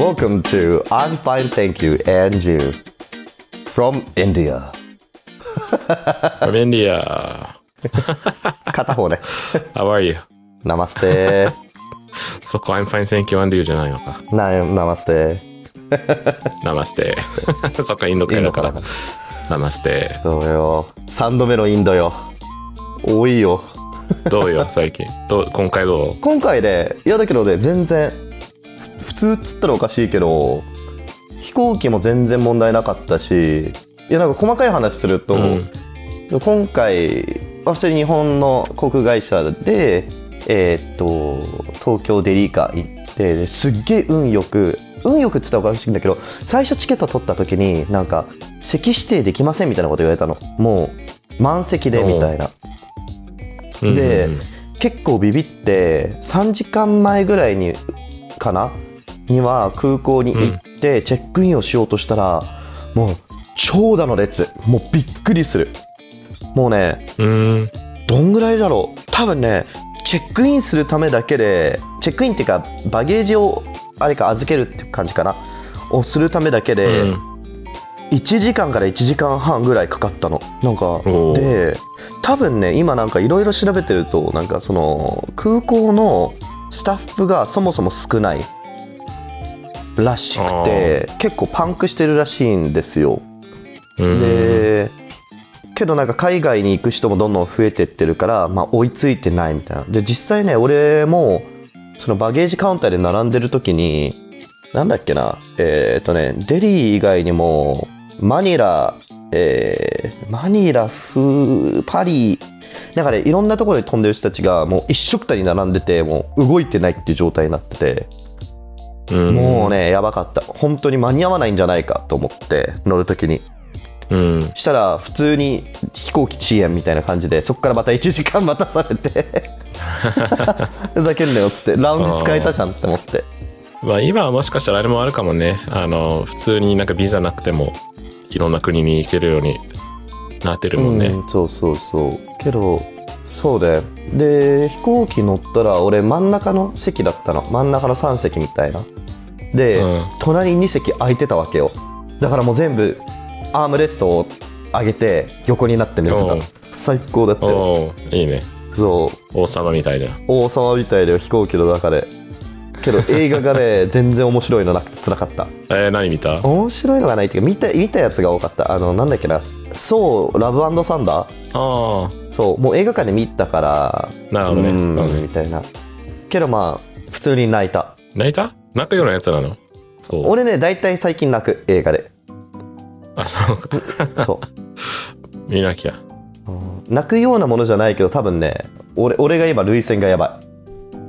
Welcome to I'm fine, thank you, and you from India. From India. 片方ね。How are you? ナマステ。そこ I'm fine, thank you, and you じゃないのか。な、ナマステ。ナマステ。そっか、インド系だから。ナマステ。そうよ。3度目のインドよ。多いよ。どうよ、最近。どう今回どう今回で、いやだけどね、全然、ふ普通っつったらおかしいけど、飛行機も全然問題なかったし、いやなんか細かい話すると、うん。今回、まあ、普通に日本の航空会社で、えーっと東京デリーカ行ってですっげえ運よく運よくっつったらおかしいんだけど最初チケット取った時になんか席指定できませんみたいなこと言われたの。もう満席でみたいな。うんでうん。結構ビビって3時間前ぐらいにかなには空港に行ってチェックインをしようとしたら、もう長蛇の列。もうびっくりする。もうねうん。どんぐらいだろう。多分ねチェックインするためだけでチェックインっていうかバゲージをあれか預けるっていう感じかな。をするためだけで、うん。1時間から1時間半ぐらいかかったの。なんかで多分ね今なんかいろいろ調べてるとなんかその空港のスタッフがそもそも少ないらしくて結構パンクしてるらしいんですよ。うん。でけどなんか海外に行く人もどんどん増えてってるから、まあ、追いついてないみたいな。で実際ね俺もそのバゲージカウンターで並んでる時になんだっけなえっ、とねデリー以外にもマニラえーマニラフパリなんかねいろんなところに飛んでる人たちがもう一緒くたに並んでてもう動いてないっていう状態になっててうんもうねやばかった本当に間に合わないんじゃないかと思って乗る時にうん。したら普通に飛行機遅延みたいな感じでそこからまた1時間待たされて ふざけんなよっつってラウンジ使えたじゃんって思ってまあ今はもしかしたらあれもあるかもね。あの、普通になんかビザなくても、いろんな国に行けるようになってるもんね。うんそうそうそうけどそうだよ。で飛行機乗ったら俺真ん中の席だったの。真ん中の3席みたいな。で、うん。隣に2席空いてたわけよ。だからもう全部アームレストを上げて横になって寝てた。最高だったよ。いいね。そう。王様みたいじゃん。王様みたいで飛行機の中で。けど映画がね 全然面白いのなくて辛かった。えー、何見た？面白いのがないっていうか見た見たやつが多かった。あのなんだっけな。そうラブサンダーああ、そうもう映画館で見たからなるほどね。うんみたいな。けどまあ普通に泣いた。泣いた？泣くようなやつなの？そう。俺ね大体最近泣く映画で。あ、そう。そう。見なきゃ。うん泣くようなものじゃないけど多分ね俺俺が今涙腺がやばい。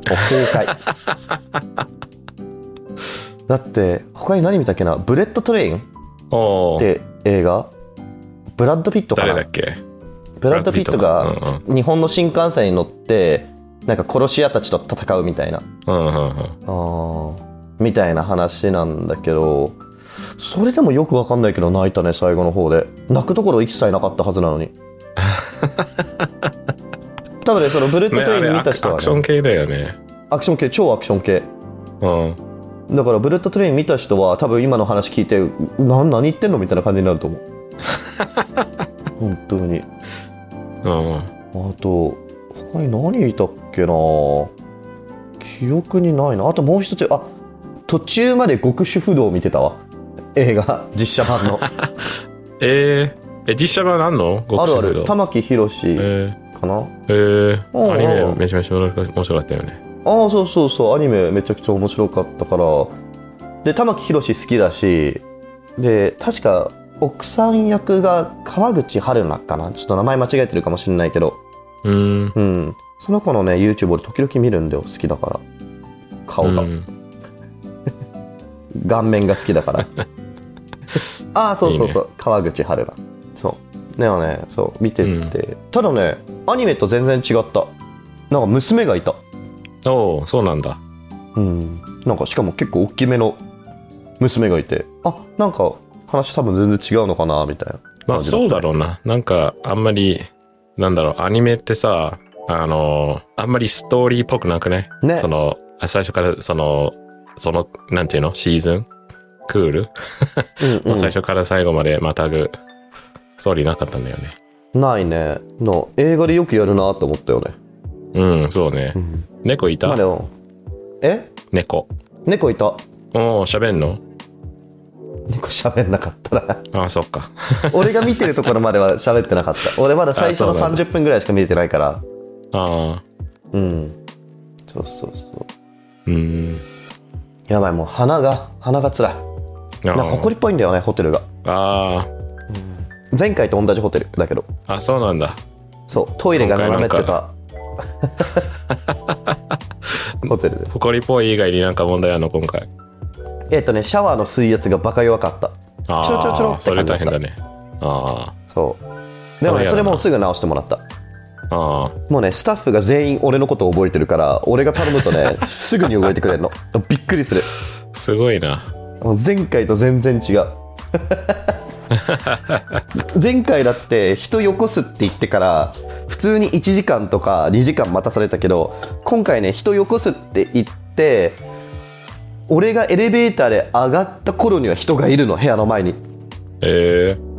崩壊。だって他に何見たっけな？ブレットトレイン？っおお。て映画？ブラッド・ピットかな？誰だっけ？ブラッド・ピットが日本の新幹線に乗ってなんか殺し屋たちと戦うみたいな。うんうんうん。みたいな話なんだけどそれでもよくわかんないけど泣いたね最後の方で。泣くところ一切なかったはずなのに。多分ねそのブレットね、トレイン見た人は、ね。アクション系だよね。アクション系超アクション系。うん。だからブレットトレイン見た人は多分今の話聞いてな何言ってんのみたいな感じになると思う。本当にうん。あと他に何見たっけな。記憶にないな。あともう一つあ途中まで極主不動を見てたわ。映画実写版の。えー、え、実写版あんの？あるある。極玉木宏えかな、ー、えー、うん。うんアニメめちゃめちゃ面白かったよね。ああそうそうそう。アニメめちゃくちゃ面白かったから。で玉木宏好きだし。で確か奥さん役が川口春奈かな？ちょっと名前間違えてるかもしれないけど。うーん。うん。その子のね YouTube 俺時々見るんだよ好きだから。顔が、うん。顔面が好きだから。ああそうそうそう。川口春奈。そう。でもね。そう。見てて、ただねアニメと全然違った。なんか娘がいた。おおそうなんだ。うん。なんかしかも結構大きめの娘がいて。あなんか話多分全然違うのかなみたいな。まあそうだろうな。なんかあんまり、なんだろう、アニメってさ、あの、あんまりストーリーっぽくなくね？ね。その、あ最初からその、その、なんていうの？シーズン？クール、うんうん。最初から最後までまたぐストーリーなかったんだよね。ないね。の映画でよくやるなと思ったよね。うん、そうね。ん。猫いた、まあえ？猫。猫いた？おお喋んの？猫喋んなかったな。ああ、そっか。俺が見てるところまでは 喋ってなかった。俺まだ最初のあそうなんだ。30分ぐらいしか見れてないから。ああ、うん。そうそうそう。うん。やばいもう鼻が鼻がつらい。あなんか埃っぽいんだよねホテルが。あ前回と同じホテルだけど。あ、あ、そうなんだ。そう。トイレが斜めってた。ホテルで。埃っぽい以外になんか問題あるの、今回。えっ、とねシャワーの水圧がバカ弱かった。ああ、ちょろちょろちょろってそれ感じだった。大変だね。あそう。でもねそれもうすぐ直してもらった。あ、ああ、もうねスタッフが全員俺のことを覚えてるから俺が頼むとね すぐに動いてくれるの。びっくりする。すごいな。もう前回と全然違う。前回だって人よこすって言ってから普通に1時間とか2時間待たされたけど今回ね人よこすって言って俺がエレベーターで上がった頃には人がいるの部屋の前にええ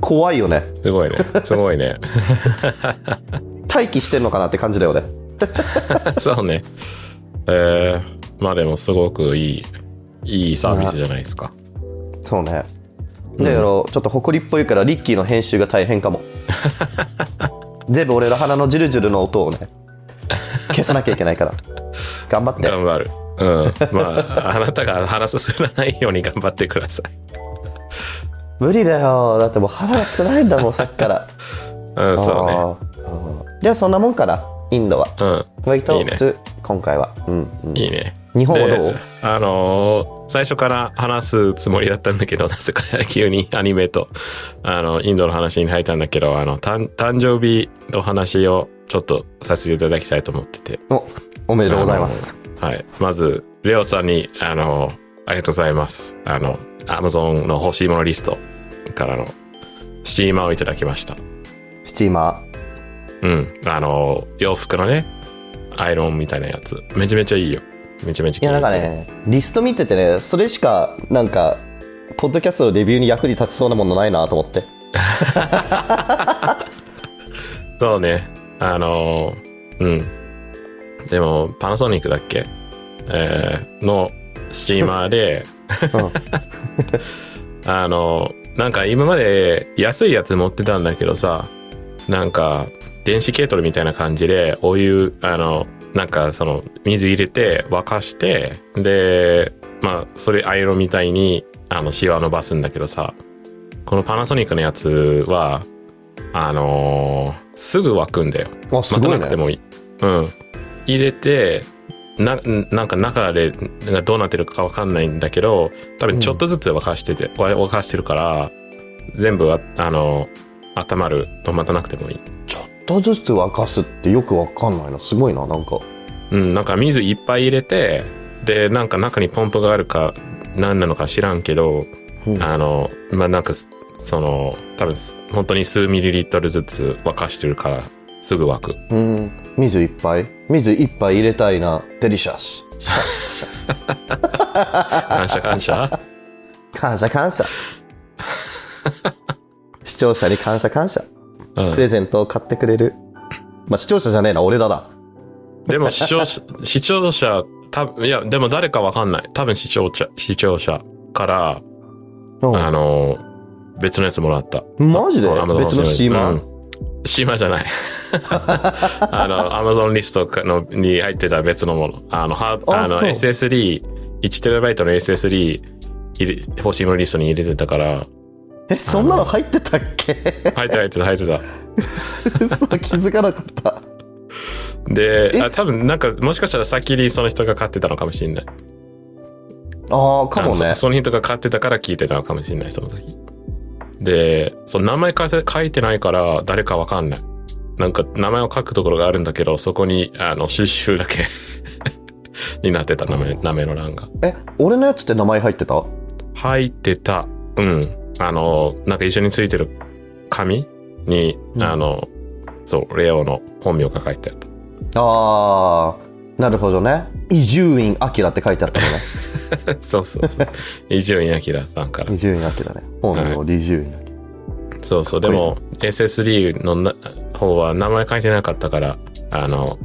怖いよねすごいね。すごいね。待機してんのかなって感じだよね そうね。ええまあでもすごくいい、いいサービスじゃないですか。そうねだけど、ちょっと埃っぽいからリッキーの編集が大変かも 全部俺の鼻のジュルジュルの音をね消さなきゃいけないから頑張って頑張る。うん。まあ、あなたが鼻すすらないように頑張ってください。無理だよだってもう腹が辛いんだもんさっきから うん、そうね。ではそんなもんかなインドはうん。割といいね普通今回は、うんうん、いいね。日本はどう？であのー最初から話すつもりだったんだけど、なぜか急にアニメと、あの、インドの話に入ったんだけど、あの、誕誕生日の話をちょっとさせていただきたいと思ってて。おおめでとうございますはい。まず、レオさんに、あの、ありがとうございます。あの、アマゾンの欲しいものリストからのスチーマーをいただきました。スチーマうん。あの、洋服のね、アイロンみたいなやつ。めちゃめちゃいいよ。めちゃめちゃーいやなんかねリスト見ててねそれしかなんかポッドキャストのレビューに役に立ちそうなものないなと思って そうね。あのーうん。でも、パナソニックだっけ？えーのスチーマーで、あのーなんか今まで安いやつ持ってたんだけどさ、なんか電子ケートルみたいな感じでお湯、あの、なんかその水入れて沸かして、で、まあそれアイロンみたいにあのシワ伸ばすんだけどさ、このパナソニックのやつは、あのーすぐ沸くんだよ。待たあすごいねなくてもいい。うん。入れて、な、なんか中でどうなってるかわかんないんだけど、多分ちょっとずつ沸かしてて、わ沸かしてるから、全部あ、あの、温まると待たなくてもいい。ちょっとずつ沸かすってよくわかんないな。すごいななんか。うん、なんか水いっぱい入れて、で、なんか中にポンプがあるか、何なのか知らんけど、うん。あの、まあ、なんか、その、多分、本当に数ミリリットルずつ沸かしてるから、すぐ沸く。うん。水いっぱい。水いっぱい入れたいな。デリシャス感謝感謝。感謝感謝。視聴者に感謝感謝。うん。プレゼントを買ってくれる。まあ視聴者じゃねえな俺だな。でも視聴者、視聴者、たいや、でも誰かわかんない。多分視聴者、視聴者から、うん。あの、別のやつもらった。マジで？別のシーマー、うん。シーマーじゃない。あの、アマゾンリストのに入ってた別のもの。あの、はあの SSD、1TB の SSD 入れ欲しいものリストに入れてたから、えそんなの入ってたっけ？入ってた入ってた入ってた。嘘気づかなかったで、え？あ多分なんか、もしかしたら先にその人が買ってたのかもしれない。ああかもねそその人が買ってたから聞いてたのかもしれない、その時。で、その名前書いてないから誰かわかんない。なんか名前を書くところがあるんだけど、そこに、あの、収集だけ になってた名前、名前の欄が。え俺のやつって名前入ってた？入ってた。うん。あの、なんか一緒についてる紙に、うんあの、そう、レオの本名が書いてあった。ああなるほどね伊集院明って書いてあったのね そうそうそう。伊集院明さんから伊。集院明ね本名伊集院明そうそう。でも、SSD のな方は名前書いてなかったから、あの、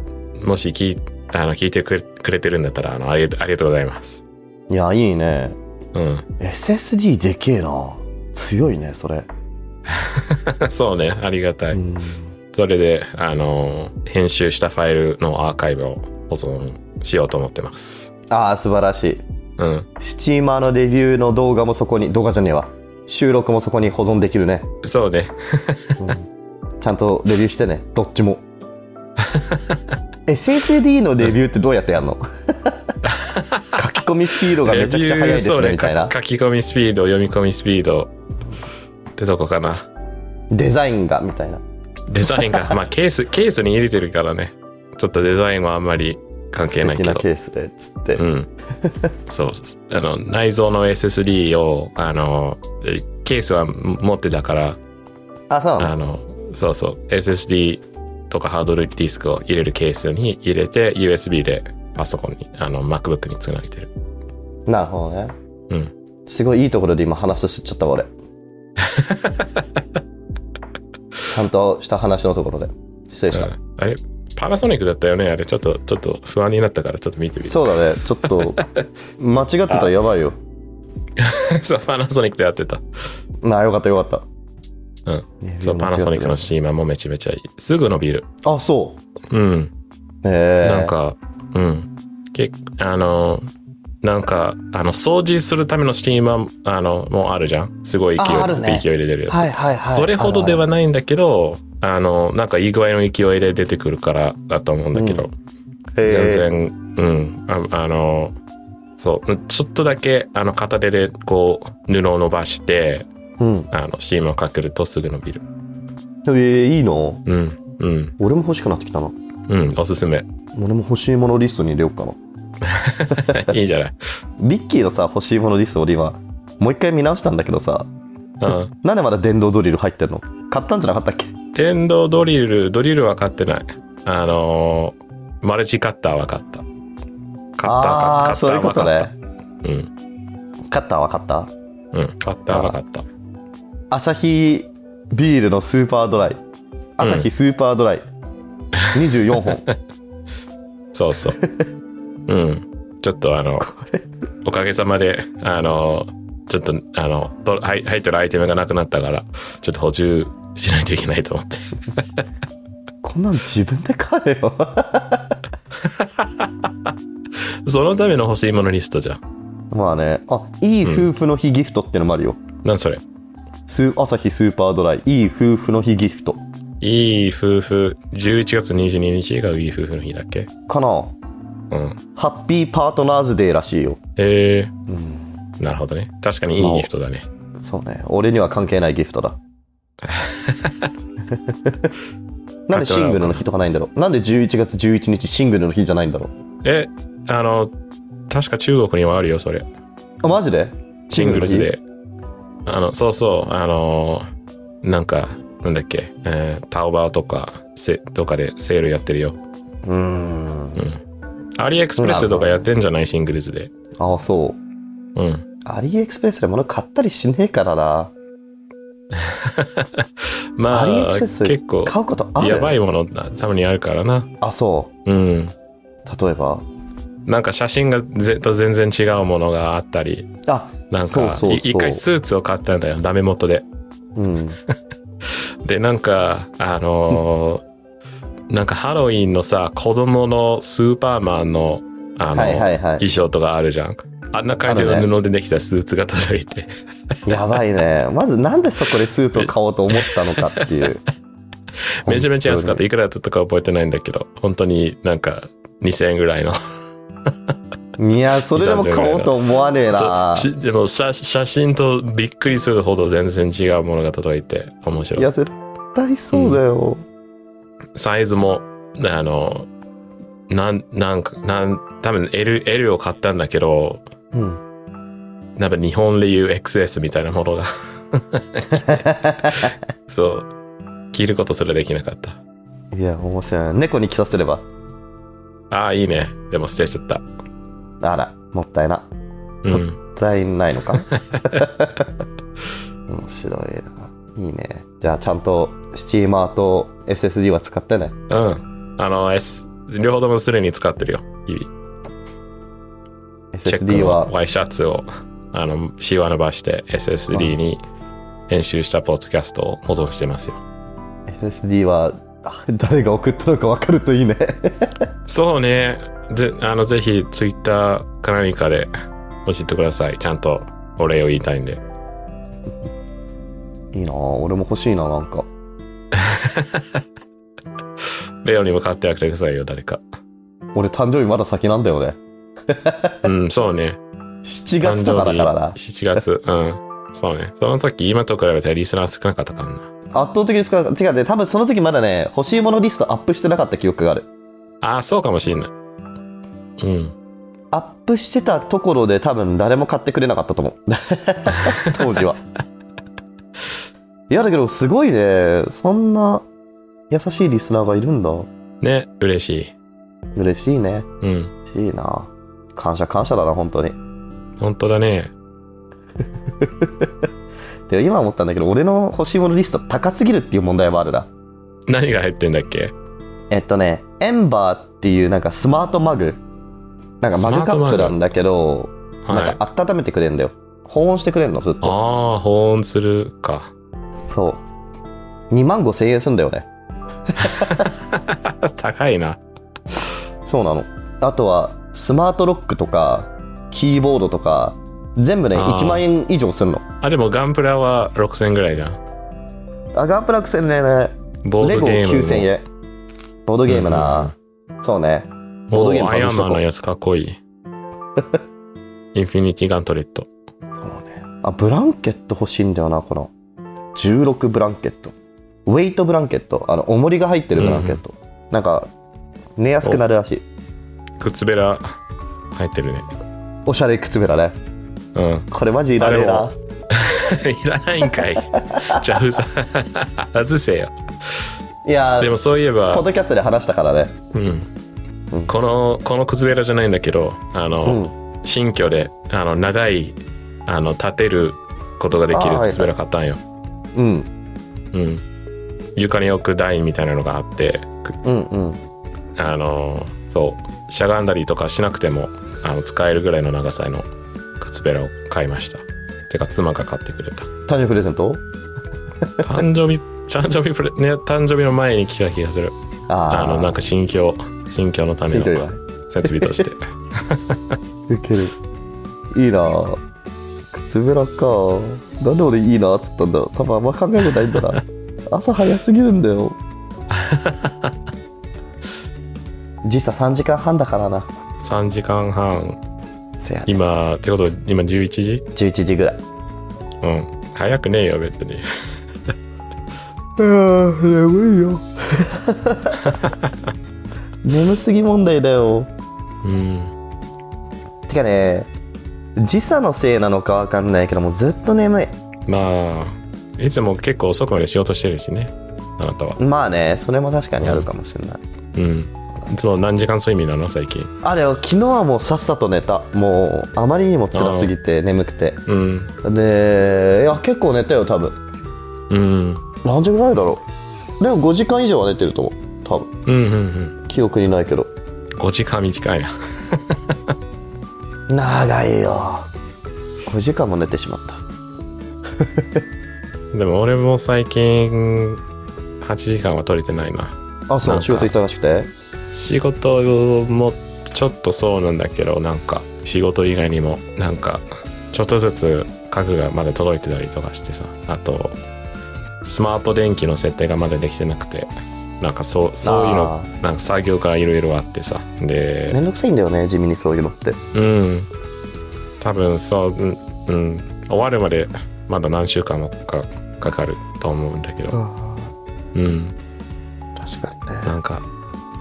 もし聞いあの聞いてくれくれてるんだったら、あのありがとありがとうございます。いやいいねうん。SSD でけえな強いねそれ、そうね、ありがたい。うんそれで、あの、編集したファイルのアーカイブを保存しようと思ってます。ああ素晴らしいうん。スチーマーのレビューの動画もそこに動画じゃねえわ収録もそこに保存できるね、そうね。うんちゃんとレビューしてねどっちも SSD のレビューってどうやってやるの？書き込みスピードがめちゃくちゃ速いですねみたいなか書き込みスピード、読み込みスピードってとこかな。デザインがみたいなデザインが、まあケース、ケースに入れてるからね。ちょっとデザインはあんまり関係なないけど。ケースでつって、うん。そう。あの、内蔵の SSD を、あの、ケースは持ってたから、あそうあの、そうそう。SSD とかハードディスクを入れるケースに入れて、USB でパソコンに、あの、MacBook につなげてる。なるほどねうん。すごいいいところで今話しちゃったわ俺 ちゃんとした話のところで失礼した、うんあれ？パナソニックだったよね？あれちょっと、ちょっと不安になったからちょっと見てみて。そうだねちょっと 間違ってたらやばいよ そう、パナソニックでやってた。なあよかったよかったうん。そう、パナソニックのシーマーもめちゃめちゃいい。すぐ伸びる。あそううん。へえなんか、うん。けあの、なんか、あの、掃除するためのスチーマー、あの、もうあるじゃん。すごい勢い、ああるね勢いで出るやつ。はいはいはいそれほどではなないんだけど、あの、なんかいい具合の勢いで出てくるからだと思うんだけど、全然、うん、ああの、そう、ちょっとだけ、あの、片手でこう、布を伸ばして、うんあの、シームをかけるとすぐ伸びる。えー、いいの？うん、うん、俺も欲しくなってきたなうん、おすすめ。俺も欲しいものリストに入れようかな いいじゃない。ビッキーのさ欲しいものリスト俺今もう一回見直したんだけどさうん。なんでまだ電動ドリル入ってんの？買ったんじゃなかったっけ？電動ドリル、ドリルは買ってない。あのーマルチカッターは買った。買った、ああー買った。そういうことね。うん、カッターは買った？うん、カッターは買った。アサヒビールのスーパードライアサヒスーパードライ、24本 そうそう。うん。ちょっとあの、おかげさまで、あの、ちょっと、あの、ど入入ってるアイテムがなくなったから、ちょっと補充しないといけないと思って。こんなん自分で買えよ そのための欲しいものリストじゃん。まあねあいい夫婦の日ギフトってのもあるよ、なんそれ？スアサヒスーパードライいい夫婦の日ギフト。いい夫婦、11月22日がいい夫婦の日だっけ？かな？うん。ハッピーパートナーズデーらしいよ。へえうん。なるほどね。確かにいいギフトだね。そうね。俺には関係ないギフトだ。なんでシングルの日とかないんだろう？なんで11月11日シングルの日じゃないんだろう？え、あの、確か中国にはあるよ、それ。あマジで？シングルズの日で。あの、そうそう、あの、なんか、なんだっけ、えータオバーとか、せとかでセールやってるよ。うーんうん。アリエクスプレスとかやってんじゃないシングルズで。ああそううん。アリエクスプレスで物買ったりしねえからな まアリエクあ、スプレス結構、買うことある？やばいものたまにあるからな。あそうん。う例えば？なんか写真がぜと全然違うものがあったり、あなんか、一回スーツを買ったんだよ、ダメ元で。うん で、なんか、あのーなんかハロウィンのさ、子供のスーパーマンの、あの、はいはいはい衣装とかあるじゃん。あんな感じの布でできたスーツが届いて。やばいねまずなんでそこでスーツを買おうと思ったのかっていう めちゃめちゃ安かった。いくらだったか覚えてないんだけど、本当になんか2000円ぐらいの。いやそれでも買おうと思わねえな。でも写写真とびっくりするほど全然違うものが届いて面白い。いや絶対そうだよ、サイズも、あの、なん、なんか、なん、多分 L、L を買ったんだけど、うん、なんか日本でいう XS みたいなものが、そう、着ることすらできなかった。いや面白い。猫に着させればああ、いいね。でも捨てちゃった。あら、もったいな。うん。もったいないのか？面白いな。いいね。じゃあ、ちゃんと、スチーマーと SSD は使ってね。うん。あの、S、両方ともすでに使ってるよ。日々。SSD のは、ワイシャツを、あの、C は伸ばして SSD に編集したポッドキャストを保存してますよ。SSD は、あ誰が送ったのか分かるといいね。そうね。で、あの、ぜひ、ツイッターか何かで教えてください。ちゃんとお礼を言いたいんで。いいな俺も欲しいな、なんか。レオにも買ってあげてくださいよ、誰か。俺誕生日まだ先なんだよね。うん、そうね。7月とかだからな。7月。うん。そうね。その時、今と比べてリスナー少なかったからな。圧倒的に少なかった。違うね、多分その時まだね、欲しいものリストアップしてなかった記憶がある。ああ、そうかもしんない。うん。アップしてたところで多分誰も買ってくれなかったと思う。当時は。いやだけどすごいね。そんな優しいリスナーがいるんだ。ね、嬉しい。嬉しいね。うん。嬉しいな。感謝感謝だな、本当に。本当だね。で、今思ったんだけど、俺の欲しいものリスト高すぎるっていう問題もあるな。何が入ってんだっけ？えっとね、エンバーっていうなんかスマートマグ。なんかマグカップなんだけど、はい。なんか温めてくれるんだよ。保温してくれるの、ずっと。ああ、保温するか。そう。2万5千円すんだよね。高いな。そうなの。あとは、スマートロックとか、キーボードとか、全部ね、あー1万円以上すんの。あ、でもガンプラは6000ぐらいじゃん。あ、ガンプラクセルね、レゴボードゲームも。9000円。ボードゲームな、そうね。ボードゲームおアイア外しとこう。ンマンのやつかっこいい。インフィニティガントレット。そうね。あ、ブランケット欲しいんだよな、この。16ブランケット。ウェイトブランケット。あの、重りが入ってるブランケット。なんか、寝やすくなるらしい。靴べら入ってるね。おしゃれ靴べらね。うん。これマジいらねえなあ。いらないんかい。じゃあ、ふざ、外せよ。いやー、でもそういえポッば、ドキャストで話したからね。うんうん。この、この靴べらじゃないんだけど、あの、うん。新居で、あの、長い、あの、立てることができる靴べら買ったんよ。うん。うん。床に置く台みたいなのがあって、くうん。うん。あの、そう、しゃがんだりとかしなくても、あの、使えるぐらいの長さの靴べらを買いました。てか、妻が買ってくれた。誕生日プレゼント？誕生日、誕生日プレ、ね、誕生日の前に来た気がする。ああの、なんか新居、新居のための設備として。ウケる。いいなぁ靴べらかなんで俺いいなっつったんだろう多分あんま考えてないんだな。朝早すぎるんだよ。時差3時間半だからな。3時間半。せやね。今、ってこと、今11時？11時ぐらい。うん。早くねえよ、別に。ああ、眠いよ。眠すぎ問題だよ。うん。てかね、時差のせいなのかわかんないけどもうずっと眠い。まあ、いつも結構遅くまで仕事してるしね。あなたは。まあね、それも確かにあるかもしれない。うん。いつも何時間睡眠なの最近？あれよ昨日はもうさっさと寝た。もうあまりにも辛すぎて眠くて。うん。でいや結構寝たよ多分。うん。何時ぐらいだろう？でも5時間以上は寝てると思う。多分。うんうんうん。記憶にないけど。5時間短いな。長いよ。5時間も寝てしまった。でも俺も最近8時間は取れてないな。あそう？仕事忙しくて？仕事もちょっとそうなんだけど、なんか仕事以外にもなんかちょっとずつ家具がまだ届いてたりとかしてさ。あと、スマート電気の設定がまだできてなくて、なんかそうそういうのあなんか作業がいろいろあってさ。で、めんどくさいんだよね地味にそういうのってうん。多分そう、うん、うん。終わるまでまだ何週間もかかかると思うんだけど。うん。確かにねなんか、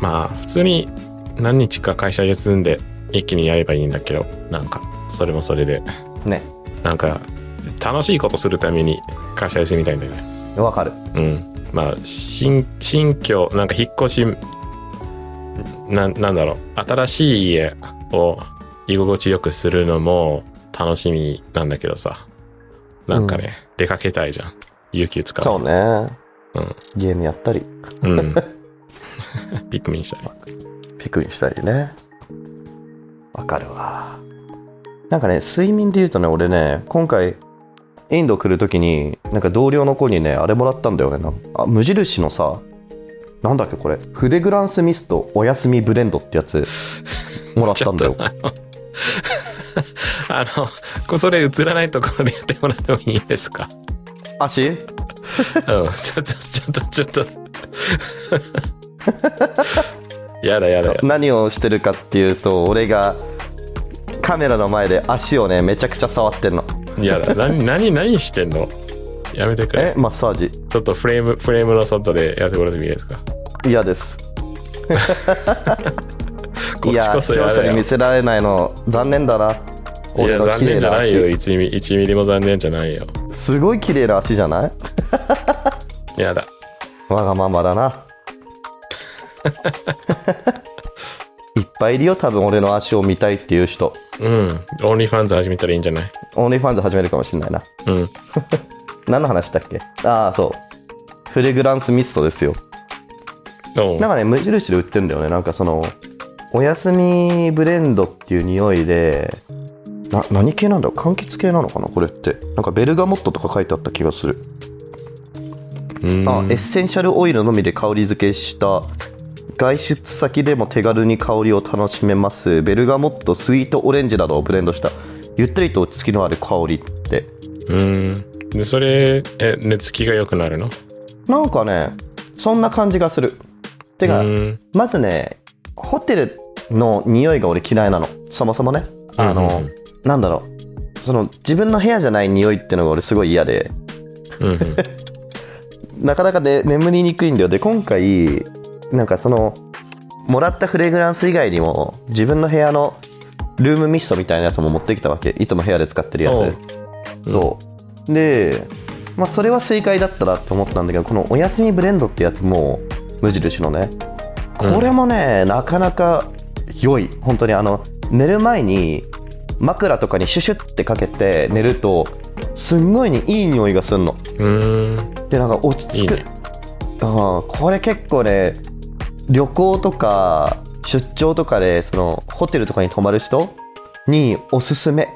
まあ、普通に何日か会社休んで一気にやればいいんだけど、なんか、それもそれで、ね。なんか、楽しいことするために会社休みたいんだよね。わかる。うん。まあ、新、新居、なんか引っ越しななんだろう。新しい家を居心地よくするのも楽しみなんだけどさ。なんかね、出かけたいじゃん。有給使うそうね。うん。ゲームやったり、うん ピクミンしたいピクニックしたりね。わかるわ。なんかね、睡眠で言うとね、俺ね、今回、インド来るときに、なんか同僚の子にね、あれもらったんだよね。あ無印のさ、なんだっけこれ、フレグランスミストおやすみブレンドってやつ、もらったんだよ。あのそれ映らないところでやってもらってもいいですか？足？うん。ちょっとちょっとちょっと やだやだやだ。何をしてるかっていうと、俺がカメラの前で足をね、めちゃくちゃ触ってんの。やだ。何何何してんの？やめてくれ。え、マッサージ。ちょっとフレームフレームの外でやってもらってもいいですか？嫌です。こっちいや視こそやだよ。聴者に見せられないの残念だな。いや残念じゃないよ。足。1ミリ 1, ミリも残念じゃないよ。すごい綺麗な足じゃない？やだ。わがままだな いっぱいいるよ多分俺の足を見たいっていう人。うん。 OnlyFans 始めたらいいんじゃない？ OnlyFans 始めるかもしれないな。うん。何の話だっけ？ああそう。フレグランスミストですよ。なんかね無印で売ってるんだよね。なんかそのおやすみブレンドっていう匂いでな何系なんだ柑橘系なのかな？これって。なんかベルガモットとか書いてあった気がする。うん。あエッセンシャルオイルのみで香り付けした外出先でも手軽に香りを楽しめます。ベルガモットスイートオレンジなどをブレンドしたゆったりと落ち着きのある香りって。うん。でそれえ寝つきが良くなるの？なんかねそんな感じがする。てか、うん。まずねホテルの匂いが俺嫌いなの。そもそもね。あの、うん。うんなんだろう。その自分の部屋じゃない匂いってのが俺すごい嫌で。うんうん。なかなかで眠りにくいんだよ。で今回なんかそのもらったフレグランス以外にも自分の部屋のルームミストみたいなやつも持ってきたわけ。いつも部屋で使ってるやつ。そう。でまあそれは正解だったなって思ったんだけどこのおやすみブレンドってやつも無印のね。これもね、なかなか良い。本当にあの寝る前に枕とかにシュシュってかけて寝るとすんごいにいい匂いがするの。うん。でなんか落ち着く。いいね。うんこれ結構ね旅行とか出張とかでそのホテルとかに泊まる人におすすめ。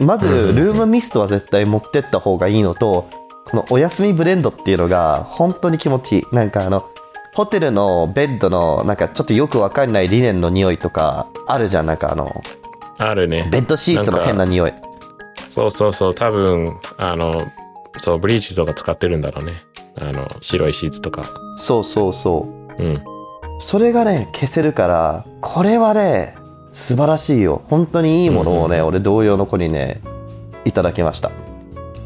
まずルームミストは絶対持ってった方がいいのとこのお休みブレンドっていうのが本当に気持ちいい。なんかあのホテルのベッドのなんかちょっとよくわかんないリネンの匂いとかあるじゃん。なんかあのあるね。ベッドシーツの変な匂い。そうそうそう。多分あのそうブリーチとか使ってるんだろうね。あの白いシーツとか。そうそうそう。うんそれがね消せるからこれはね素晴らしいよ。本当にいいものをね、うん俺同様の子にねいただきました。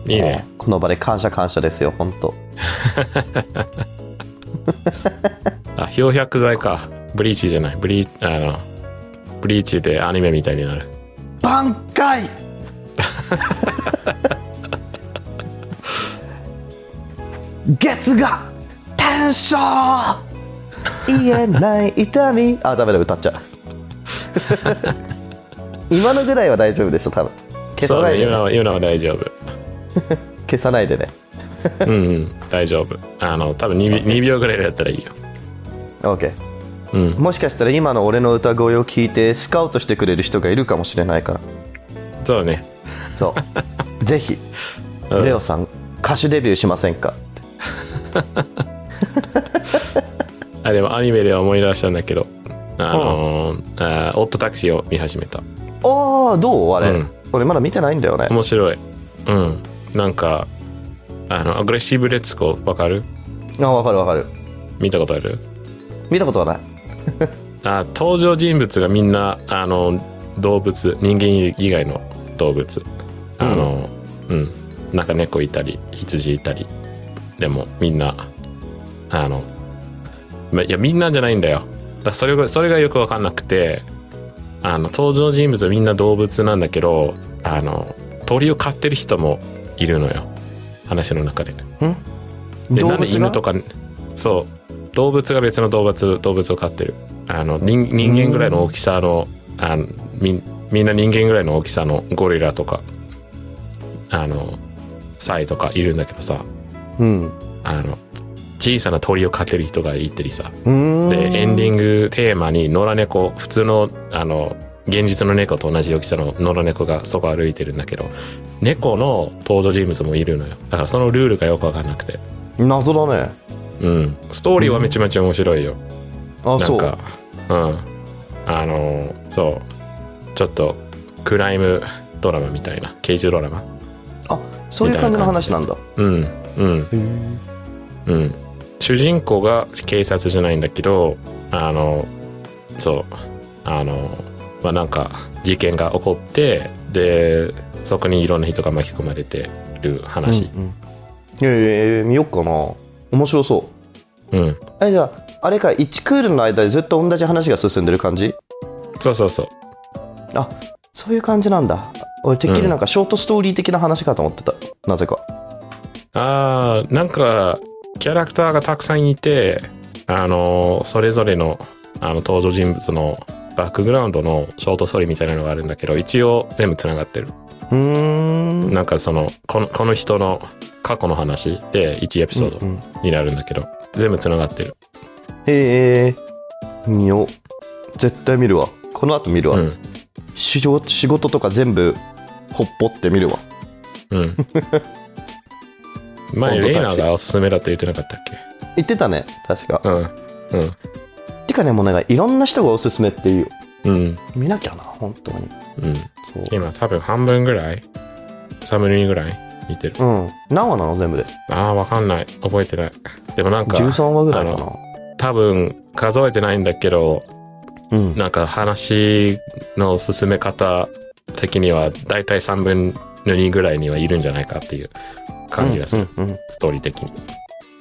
いいね。この場で感謝感謝ですよ本当。あ漂白剤か。ブリーチじゃない。ブリーあのブリーチでアニメみたいになる。挽回！月がテンション言えない痛み。あダメだ歌っちゃう。今のぐらいは大丈夫でしょ多分。消さないで、ね、今は今のは大丈夫。消さないでね。うんうん大丈夫。あの多分 2, 2秒ぐらいだったらいいよ。OK うん。もしかしたら今の俺の歌声を聞いてスカウトしてくれる人がいるかもしれないから。そうね。そう。ぜひうん。レオさん歌手デビューしませんかあでもアニメでは思い出したんだけどあのーあーオットタクシーを見始めた。ああどう？あれ、うん。俺まだ見てないんだよね。面白い。うん。なんかあのアグレッシブレッツコわかる？あわかるわかる。見たことある？見たことはない。あ登場人物がみんなあの動物人間以外の動物。あのうん、なんか猫いたり羊いたり。でもみんなあのまいやみんなじゃないんだよ。だからそれがそれがよく分かんなくてあの登場人物はみんな動物なんだけどあの鳥を飼ってる人もいるのよ。話の中で。でなんで動物が？犬とかそ動物が別の動物動物を飼ってる。あの人人間ぐらいの大きさのあのみみんな人間ぐらいの大きさのゴリラとかあのサイとかいるんだけどさ。うん。あの小さな鳥を飼ってる人がいてりさ。うーん。でエンディングテーマに野良猫普通のあの現実の猫と同じ大きさの野良猫がそこ歩いてるんだけど猫の登場人物もいるのよ。だからそのルールがよく分かんなくて。謎だね。うん。ストーリーはめちゃめちゃ面白いよ、あそうかう。ん。あのそう。ちょっとクライムドラマみたいな。刑事ドラマ。あそういう感じの話なんだ。うん。うん。うん主人公が警察じゃないんだけどあのそうあのまあなんか事件が起こってでそこにいろんな人が巻き込まれてる話。うんうん。ええ見よっかな。面白そう。うん、えじゃああれか1クールの間でずっと同じ話が進んでる感じ？そうそうそう。あそういう感じなんだ。俺てっきりなんかショートストーリー的な話かと思ってた。なぜか。あーなんかキャラクターがたくさんいてあのそれぞれのあの登場人物のバックグラウンドのショートストーリーみたいなのがあるんだけど一応全部つながってる。うーん。なんかそのこのこの人の過去の話で1エピソードうんうん。になるんだけど、全部つながってる。へえ見よう。絶対見るわ。この後見るわ、うん。仕事仕事とか全部ほっぽって見るわ。うん 前レイナーがおすすめだって言ってなかったっけ？言ってたね確か。うんうん。てかねもうなんかいろんな人がおすすめっていう。うん。見なきゃな本当に。うん。そう。今多分半分ぐらい3分の2ぐらい見てる。うん。何話なの全部で？ああわかんない。覚えてない。でもなんか13話ぐらいかな。あ多分数えてないんだけどうん。なんか話の進め方的には大体3分の2ぐらいにはいるんじゃないかっていう感じがする、うんうんストーリー的に。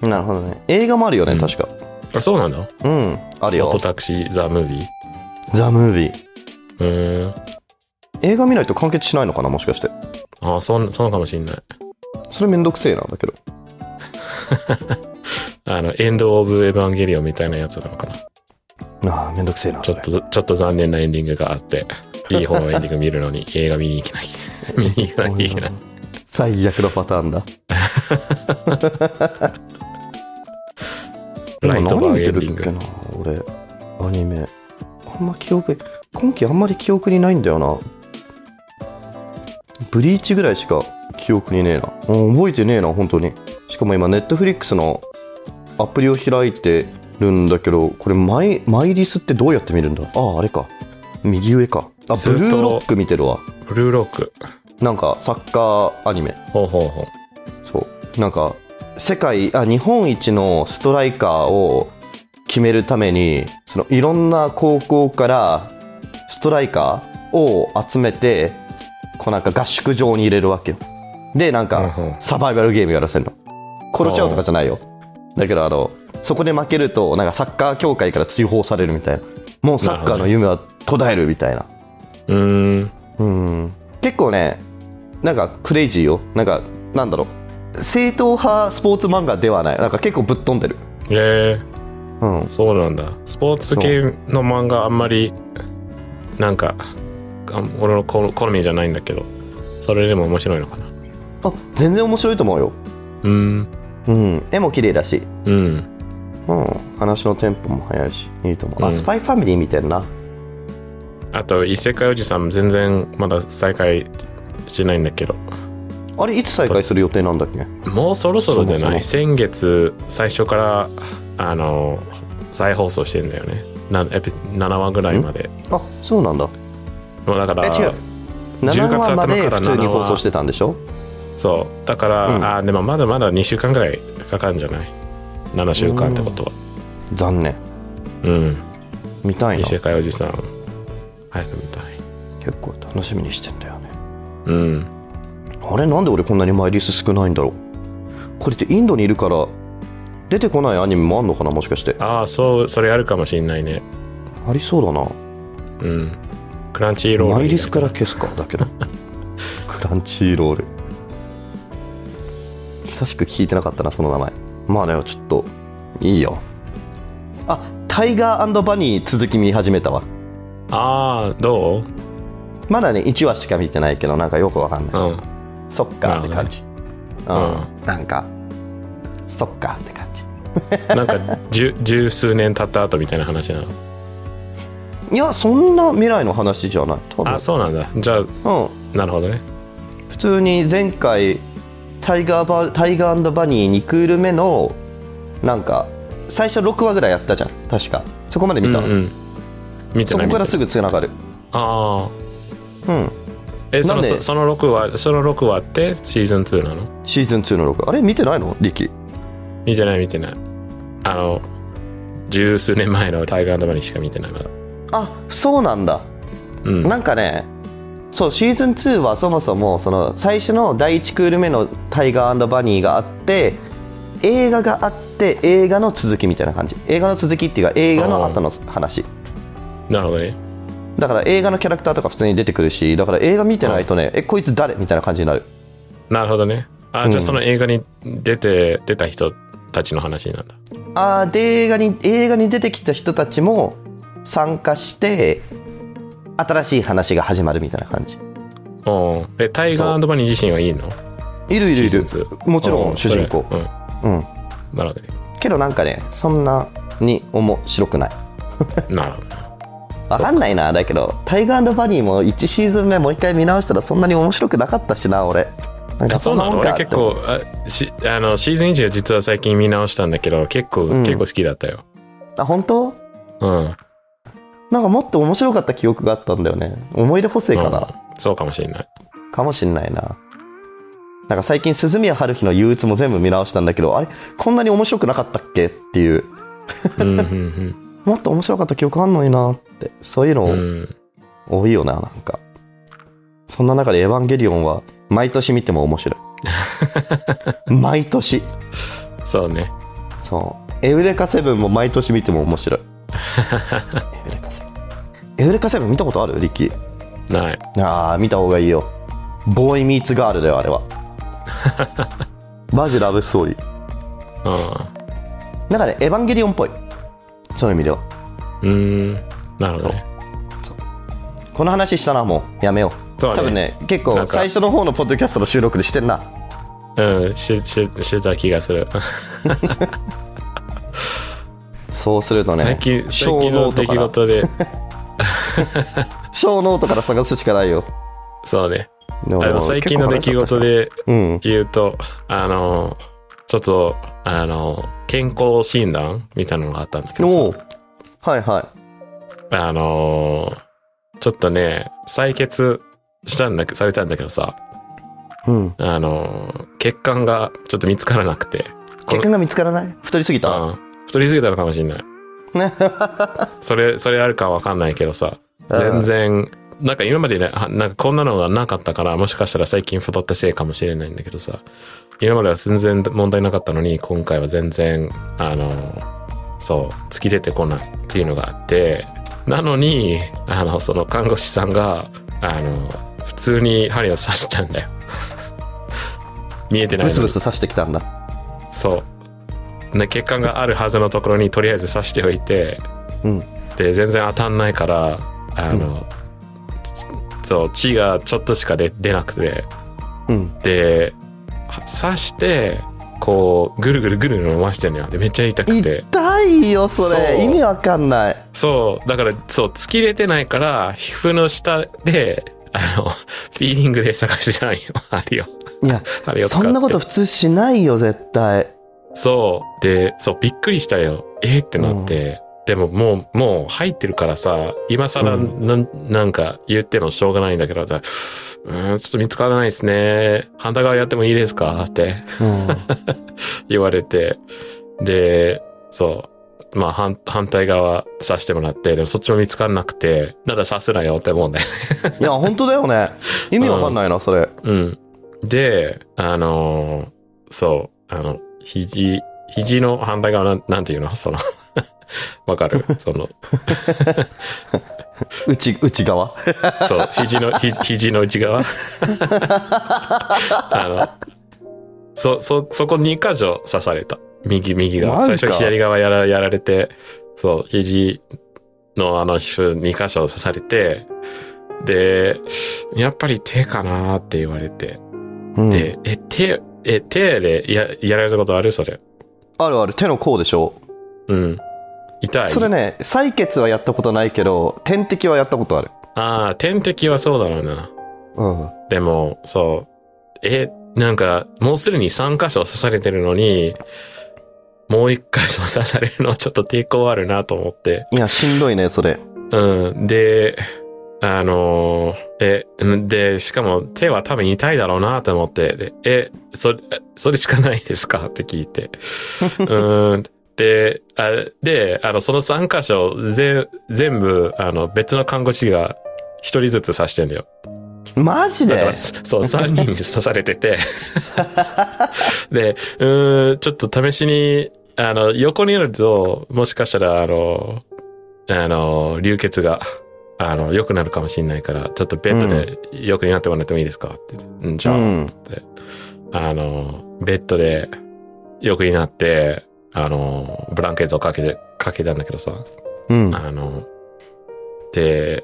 うんなるほどね。映画もあるよね、うん。確か。あそうなんだ。うんあるよ。タクシーザ・ムービー。ザ・ムービー。うー。ん映画見ないと完結しないのかなもしかして。ああそうそうかもしんない。それめんどくせえなんだけど。あのエンド・オブ・エヴァンゲリオンみたいなやつなのかな。ああめんどくせえなちょっとちょっと残念なエンディングがあっていい方のエンディング見るのに映画見に行けない。見に行かなきゃいけない最悪のパターンだ。ライトバー今何見てエンディングるっけな俺アニメ。あんま記憶今期あんまり記憶にないんだよな。ブリーチぐらいしか記憶にねえな。うん覚えてねえな本当に。しかも今ネットフリックスのアプリを開いてるんだけどこれマイマイリスってどうやって見るんだ？あああれか。右上か。あブルーロック見てるわ。ブルーロックなんかサッカーアニメ。ほうほうほう。そう。なんか世界あ日本一のストライカーを決めるためにそのいろんな高校からストライカーを集めてこうなんか合宿場に入れるわけよ。でなんかサバイバルゲームやらせるの。殺しちゃうとかじゃないよ。だけどあのそこで負けるとなんかサッカー協会から追放されるみたいな。もうサッカーの夢は途絶えるみたいな。うーんうん。結構ねなんかクレイジーよ。なんかなんだろう。正統派スポーツ漫画ではない。なんか結構ぶっ飛んでる。え。うん。ー、そうなんだ。スポーツ系の漫画あんまりなんかあ俺の好好みじゃないんだけどそれでも面白いのかな。あ全然面白いと思うよ。うーん。うん。絵も綺麗だし。うん。うん。話のテンポも速いしいいと思う、うん。あスパイファミリー見てんな。あと異世界おじさん全然まだ再開してないんだけど。あれいつ再開する予定なんだっけ？もうそろそろじゃない？そ先月最初からあの再放送してんだよね。なエピ7話ぐらいまで。あそうなんだ。もうだからえ違う。10 7月話まで頭から普通に7話放送してたんでしょ？そう。だから、うん。あでもまだまだ2週間ぐらいかかるんじゃない？7週間ってことは。残念。うん。見たいな。異世界おじさん。早く見たい。結構楽しみにしてんだよ。ねうん。あれ？なんで俺こんなにマイリス少ないんだろう？これってインドにいるから出てこないアニメもあんのかな？もしかして。ああそうそれあるかもしんないね。ありそうだな。うん。クランチーロールマイリスから消すか？だけど。クランチーロール。久しく聞いてなかったなその名前。まあねちょっといいよ。あタイガーバニー続き見始めたわ。ああ、どまだね1話しか見てないけどなんかよくわかんない、ううん。そっかって感じ、うん。うん。なんかそっかって感じ。なんか十十数年経った後みたいな話なの？いやそんな未来の話じゃない。多分。あ、そうなんだ。じゃあ、うん。なるほどね。普通に前回タイガーバタイガーバニー2クール目のなんか最初6話ぐらいやったじゃん。確か。そこまで見た、うんうん。見そこからすぐつながる。ああ。うん。え、そのそその6話、その6話ってシーズン2なの？シーズン2の6あれ？見てないの？リキ。見てない見てない。あの、十数年前のタイガーバニーしか見てないまだ。あそうなんだ。うん。なんかねそうシーズン2はそもそもその最初の第1クール目の「タイガーバニー」があって映画があって映画の続きみたいな感じ。映画の続きっていうか映画の後の話。なるほどね。だから映画のキャラクターとか普通に出てくるしだから映画見てないとね、えこいつ誰みたいな感じになる。なるほどね。あ、うんじゃあその映画に出て、出た人たちの話なんだ。あーで映画に映画に出てきた人たちも参加して新しい話が始まるみたいな感じ。おー。え、タイガーバニー自身はいいの？いるいるいる。シーズン2もちろん主人公。うん。うん。なるほどね。けどなんかねそんなに面白くない。なるほど。わかんないな。だけどタイガーバニーも1シーズン目もう一回見直したらそんなに面白くなかったしな俺。なんかあそうなの？んか俺結構あしあのシーズン1は実は最近見直したんだけど結構、うん。結構好きだったよ。あ本当？うん。なんかもっと面白かった記憶があったんだよね。思い出補正かな、うん。そうかもしれない。かもしんないな。なんか最近鈴宮春日の憂鬱も全部見直したんだけどあれこんなに面白くなかったっけ？っていう。うんうんもっと面白かった記憶あんのになってそういうの多いよななんか。そんな中で「エヴァンゲリオン」は毎年見ても面白い。毎年。そうね。そう。エウレカセブンも毎年見ても面白い。エウレカセブン。エウレカセブン見たことある？リッキー。ない。ああ見た方がいいよ。ボーイミーツガールだよあれは。マジラブストーリー。うなんかねエヴァンゲリオンっぽいそういう意味では。んうん。なるほどね。この話したなもう。やめよう。そうね。多分ね結構最初の方のポッドキャストの収録でしてんな。うんしししてた気がする。そうするとね最近最小近の出来事で。小ノートから探すしかないよ。そうね。最近の出来事でうん。言うとあのちょっとあの健康診断みたいなのがあったんだけどさ。はいはい。あのーちょっとね、採血したんだけされたんだけどさ、うん。あのー血管がちょっと見つからなくて、血管が見つからない？太りすぎた？うん。太りすぎたのかもしれない。ね。それ、それあるかわかんないけどさ、全然、なんか今までね、はなんかこんなのがなかったから、もしかしたら最近太ったせいかもしれないんだけどさ、今までは全然問題なかったのに、今回は全然、あのーそう、突き出てこないっていうのがあって、なのに、あの、その看護師さんが、あの、普通に針を刺したんだよ。見えてないのにブスブス刺してきたんだそう。ね、血管があるはずのところにとりあえず刺しておいて、うんで、全然当たんないから、あの、つそう、血がちょっとしか出出なくて、うんで、は刺して、こう、ぐるぐるぐるぐる回してんのよ。で、めっちゃ痛くて。痛いよそれ意味わかんないそう、だから、そう、突き出てないから、皮膚の下で、あの、フィーリングで探してないよ、針を。いや 針を使って。そんなこと普通しないよ絶対そう。で、そう、びっくりしたよ。えーってなって。でももう、もう入ってるからさ、今更うんなん、なんか言ってもしょうがないんだけどさ、うーん、ちょっと見つからないですね。反対側やってもいいですか？ってうん 言われて。で、そう。まあ反、反対側刺してもらって、でもそっちも見つからなくて、なんだ刺すなよって思うんだよね。いや本当だよね意味わかんないなそれうん。で、あのーそう、あの、肘、肘の反対側なん、なんていうの？その、わかるその、内内側？そう、肘の、ひ肘の内側？あの、そ、そ、そこ2箇所刺された。右、右側。最初左側やら、やられて、そう、肘のあの皮膚2箇所刺されて、で、やっぱり手かなって言われて。うんで、え、手、え、手でややられたことある？それ。あるある手の甲でしょうん。痛い？それね採血はやったことないけど点滴はやったことあるああ、点滴はそうだろうな。うんでも、そう。え、なんか、もうすでに3箇所刺されてるのに、もう1箇所刺されるのはちょっと抵抗あるなと思って。いやしんどいねそれうん。で、あのーえ、で、しかも手は多分痛いだろうなと思って、でえ、それ、それしかないですか？って聞いて。うん。で、あで、あの、その3箇所、ぜ、全部、あの、別の看護師が一人ずつ刺してんだよ。マジで？そう、3人に刺されてて。で、うーん、ちょっと試しに、あの、横になると、もしかしたら、あの、あの、流血が、あの、良くなるかもしれないから、ちょっとベッドで横になってもらってもいいですか？って言って。うん、じゃあ、うんつって。あの、ベッドで横になって、あの、ブランケットをかけて、かけたんだけどさ。うんあの、で、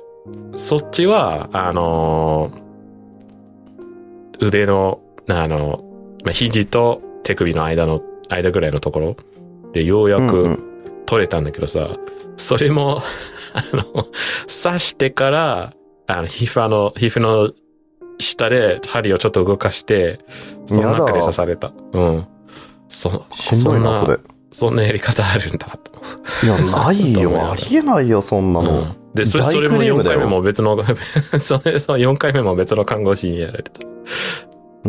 そっちは、あの、腕の、あの、まあ、肘と手首の間の、間ぐらいのところでようやうんうくん取れたんだけどさ、それも、あの、刺してから、あの、皮膚の、皮膚の下で針をちょっと動かして、その中で刺された。うん。そ、しんなそれそんなやり方あるんだと。いやないよ。ありえないよそんなの、うん。で、それ、大それも4クレームだよ。回目も別の、それ、その4回目も別の看護師にやられてた。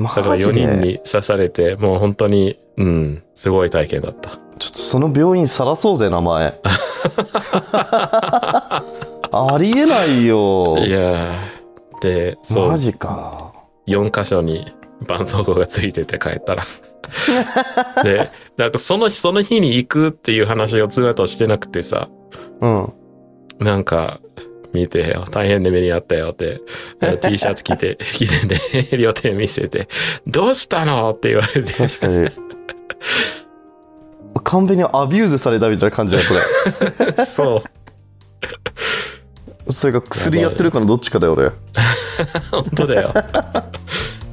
だから4マジで人に刺されて、もう本当に、うん、すごい体験だった。ちょっとその病院さらそうぜ名前。ありえないよ。いやー。で、そう。マ、ジか。4箇所に絆創膏がついてて帰ったら。で、なんかその、その日に行くっていう話を妻としてなくてさ、うん。なんか、見てよ、大変な目にあったよって、T シャツ着て、着てて、両手見せて、どうしたのって言われて、確かに。完全に abuse されたみたいな感じだよそれ。そう。それが薬やってるかのどっちかだよ俺。本当だよ。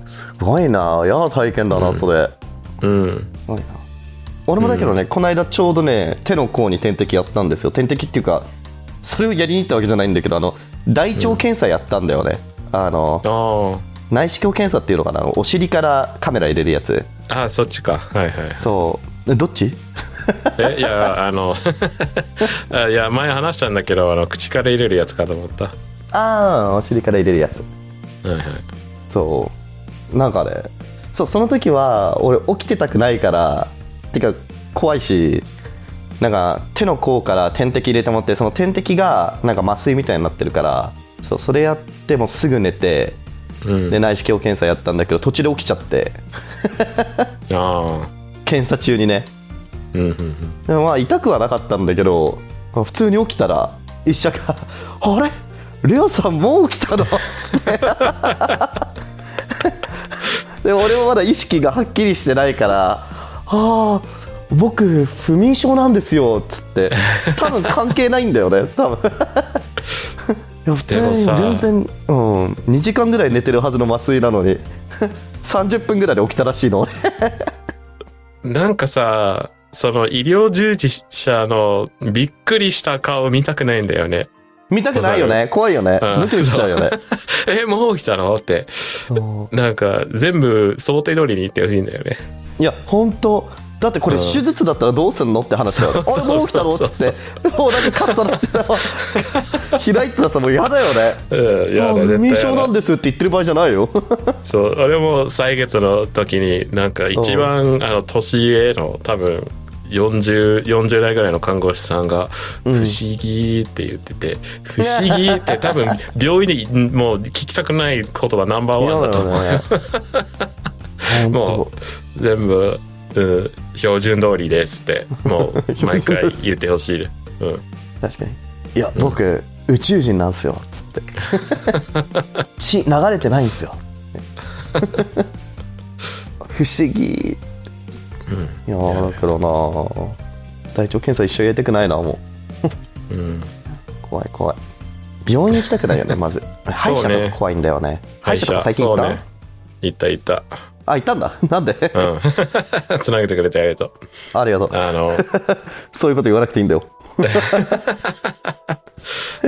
すごいな嫌な体験だな、うん。それ。うん。すごいな俺もだけどね、この間ちょうどね手の甲に点滴やったんですよ点滴っていうかそれをやりに行ったわけじゃないんだけどあの大腸検査やったんだよね、あのあ内視鏡検査っていうのかなお尻からカメラ入れるやつあ。あそっちか。はいはい。そうえどっち？え、いや、あの、あいや、前話したんだけど、あの、口から入れるやつかと思った。はああお尻から入れるやついはい。そうなんかねそうその時は俺起きてたくないからてか怖いしなんか手の甲から点滴入れてもらってその点滴がなんか麻酔みたいになってるからそうそれやってもすぐ寝てうん。で内視鏡検査やったんだけど途中で起きちゃってああ。検査中にねうんうんうん。でもまあ痛くはなかったんだけど普通に起きたら医者が「あれ？レオさんもう起きたの? 」つってで俺もまだ意識がはっきりしてないから「ああ僕不眠症なんですよ」っつって。多分関係ないんだよね多分。いや普通に全然、うん、2時間ぐらい寝てるはずの麻酔なのに。30分ぐらいで起きたらしいの俺。なんかさ、その医療従事者のびっくりした顔見たくないんだよね。見たくないよね怖いよね。うん。ドキドキしちゃうよね。え、もう起きたの？って。なんか全部想定通りに言ってほしいんだよね。いや本当だってこれうん。手術だったらどうすんのって話だよ、あれもう起きたのっつってもうなんかカッサなってた開いたらさもう嫌だよね。うん、いや、あ絶対不眠症なんですって言ってる場合じゃないよ。そう、俺も歳月の時に、なんか一番、あの、年上の多分、40、40代ぐらいの看護師さんが、不うん。思議って言ってて、不思議って多分、病院でもう聞きたくない言葉ナンバーワンだと思う。ね。本もう、全部、うん、標準通りですって、もう、毎回言ってほしい。うん。当確かに。いや僕、宇宙人なんすよつって。血流れてないんですよ。不思議。うん。いやーだからな大腸検査一緒にやりたくないなもう。うん。怖い怖い。病院行きたくないよねまず。歯医者とか怖いんだよね。歯医者とか最近行った、ね。行った行った。あ行ったんだ。なんで？うん。つなげてくれてありがとう。ありがとう。あの、そういうこと言わなくていいんだよ。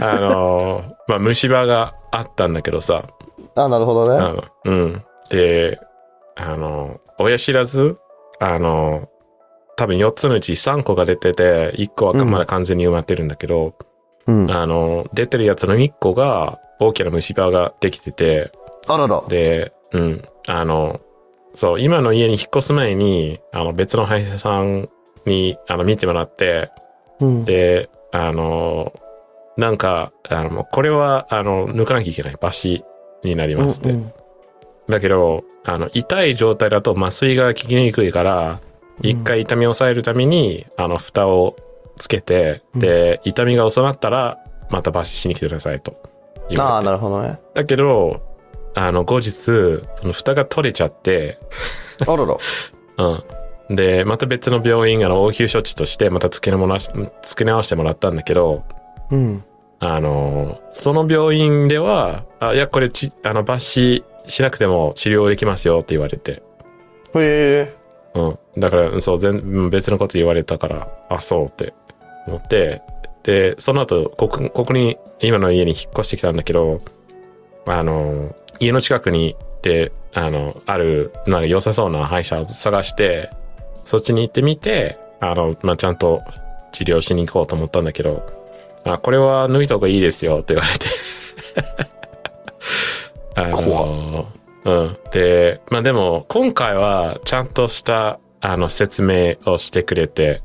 あの、まあ、虫歯があったんだけどさ、あなるほどね。うん。で、あの、親知らず、あの、多分4つのうち3個が出てて、1個はうん。まだ完全に埋まってるんだけど、うん。あの、出てるやつの1個が大きな虫歯ができてて、あらら。で、うん、あの、そう、今の家に引っ越す前に、あの、別の歯医者さんに、あの、見てもらって、うん。で、あの、なんか、あの、これは、あの、抜かなきゃいけない抜歯になりますって。うんうん。だけど、あの、痛い状態だと麻酔が効きにくいから、一回痛みを抑えるために、あの、蓋をつけて、で、痛みが収まったら、また抜歯しに来てくださいと言ああ。なるほどね。だけど、あの、後日、その蓋が取れちゃって、あらら うん。で、また別の病院、あの、応急処置として、また付け直し、付け直してもらったんだけど、うんあの、その病院では、あ、いや、これち、あの、抜歯しなくても治療できますよって言われて。へえうん。だから、そう、全うん別のこと言われたから、あ、そうって思って、で、その後、ここ、ここに、今の家に引っ越してきたんだけど、あの、家の近くに、で、あの、ある、なんか良さそうな歯医者を探して、そっちに行ってみて、あの、まあ、ちゃんと治療しに行こうと思ったんだけど、あ、これは抜いた方がいいですよって言われて。あの、うん。で、まあでも、今回はちゃんとした、あの、説明をしてくれて、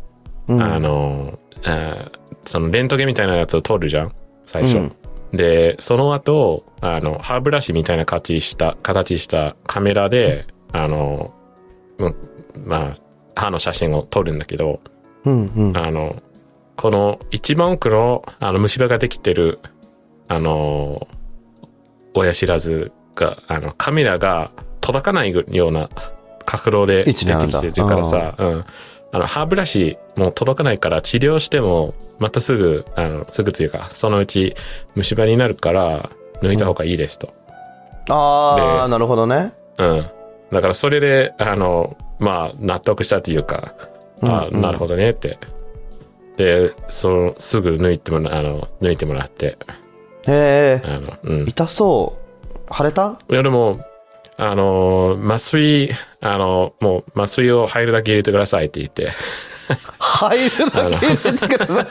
うんあの、あーそのレントゲンみたいなやつを取るじゃん最初。うんで、その後、あの、歯ブラシみたいな形した、形したカメラで、あの、うんまあ、歯の写真を撮るんだけど、うんうん。あの、この一番奥の、あの、虫歯ができてる、あの、親知らずが、あの、カメラが届かないような角度で出てきてるからさ、うん。あの、歯ブラシもう届かないから治療しても、またすぐ、あの、すぐというか、そのうち虫歯になるから、抜いた方がいいですと。ああでなるほどねうん。だからそれで、あの、まあ、納得したというか、あうんうんなるほどねって。で、その、すぐ抜いてもら、あの、抜いてもらって、へえあの、うん。痛そう腫れた？いや、でも、あの、麻酔、あの、もう麻酔を入るだけ入れてくださいって言って、入るだけ入れてくださ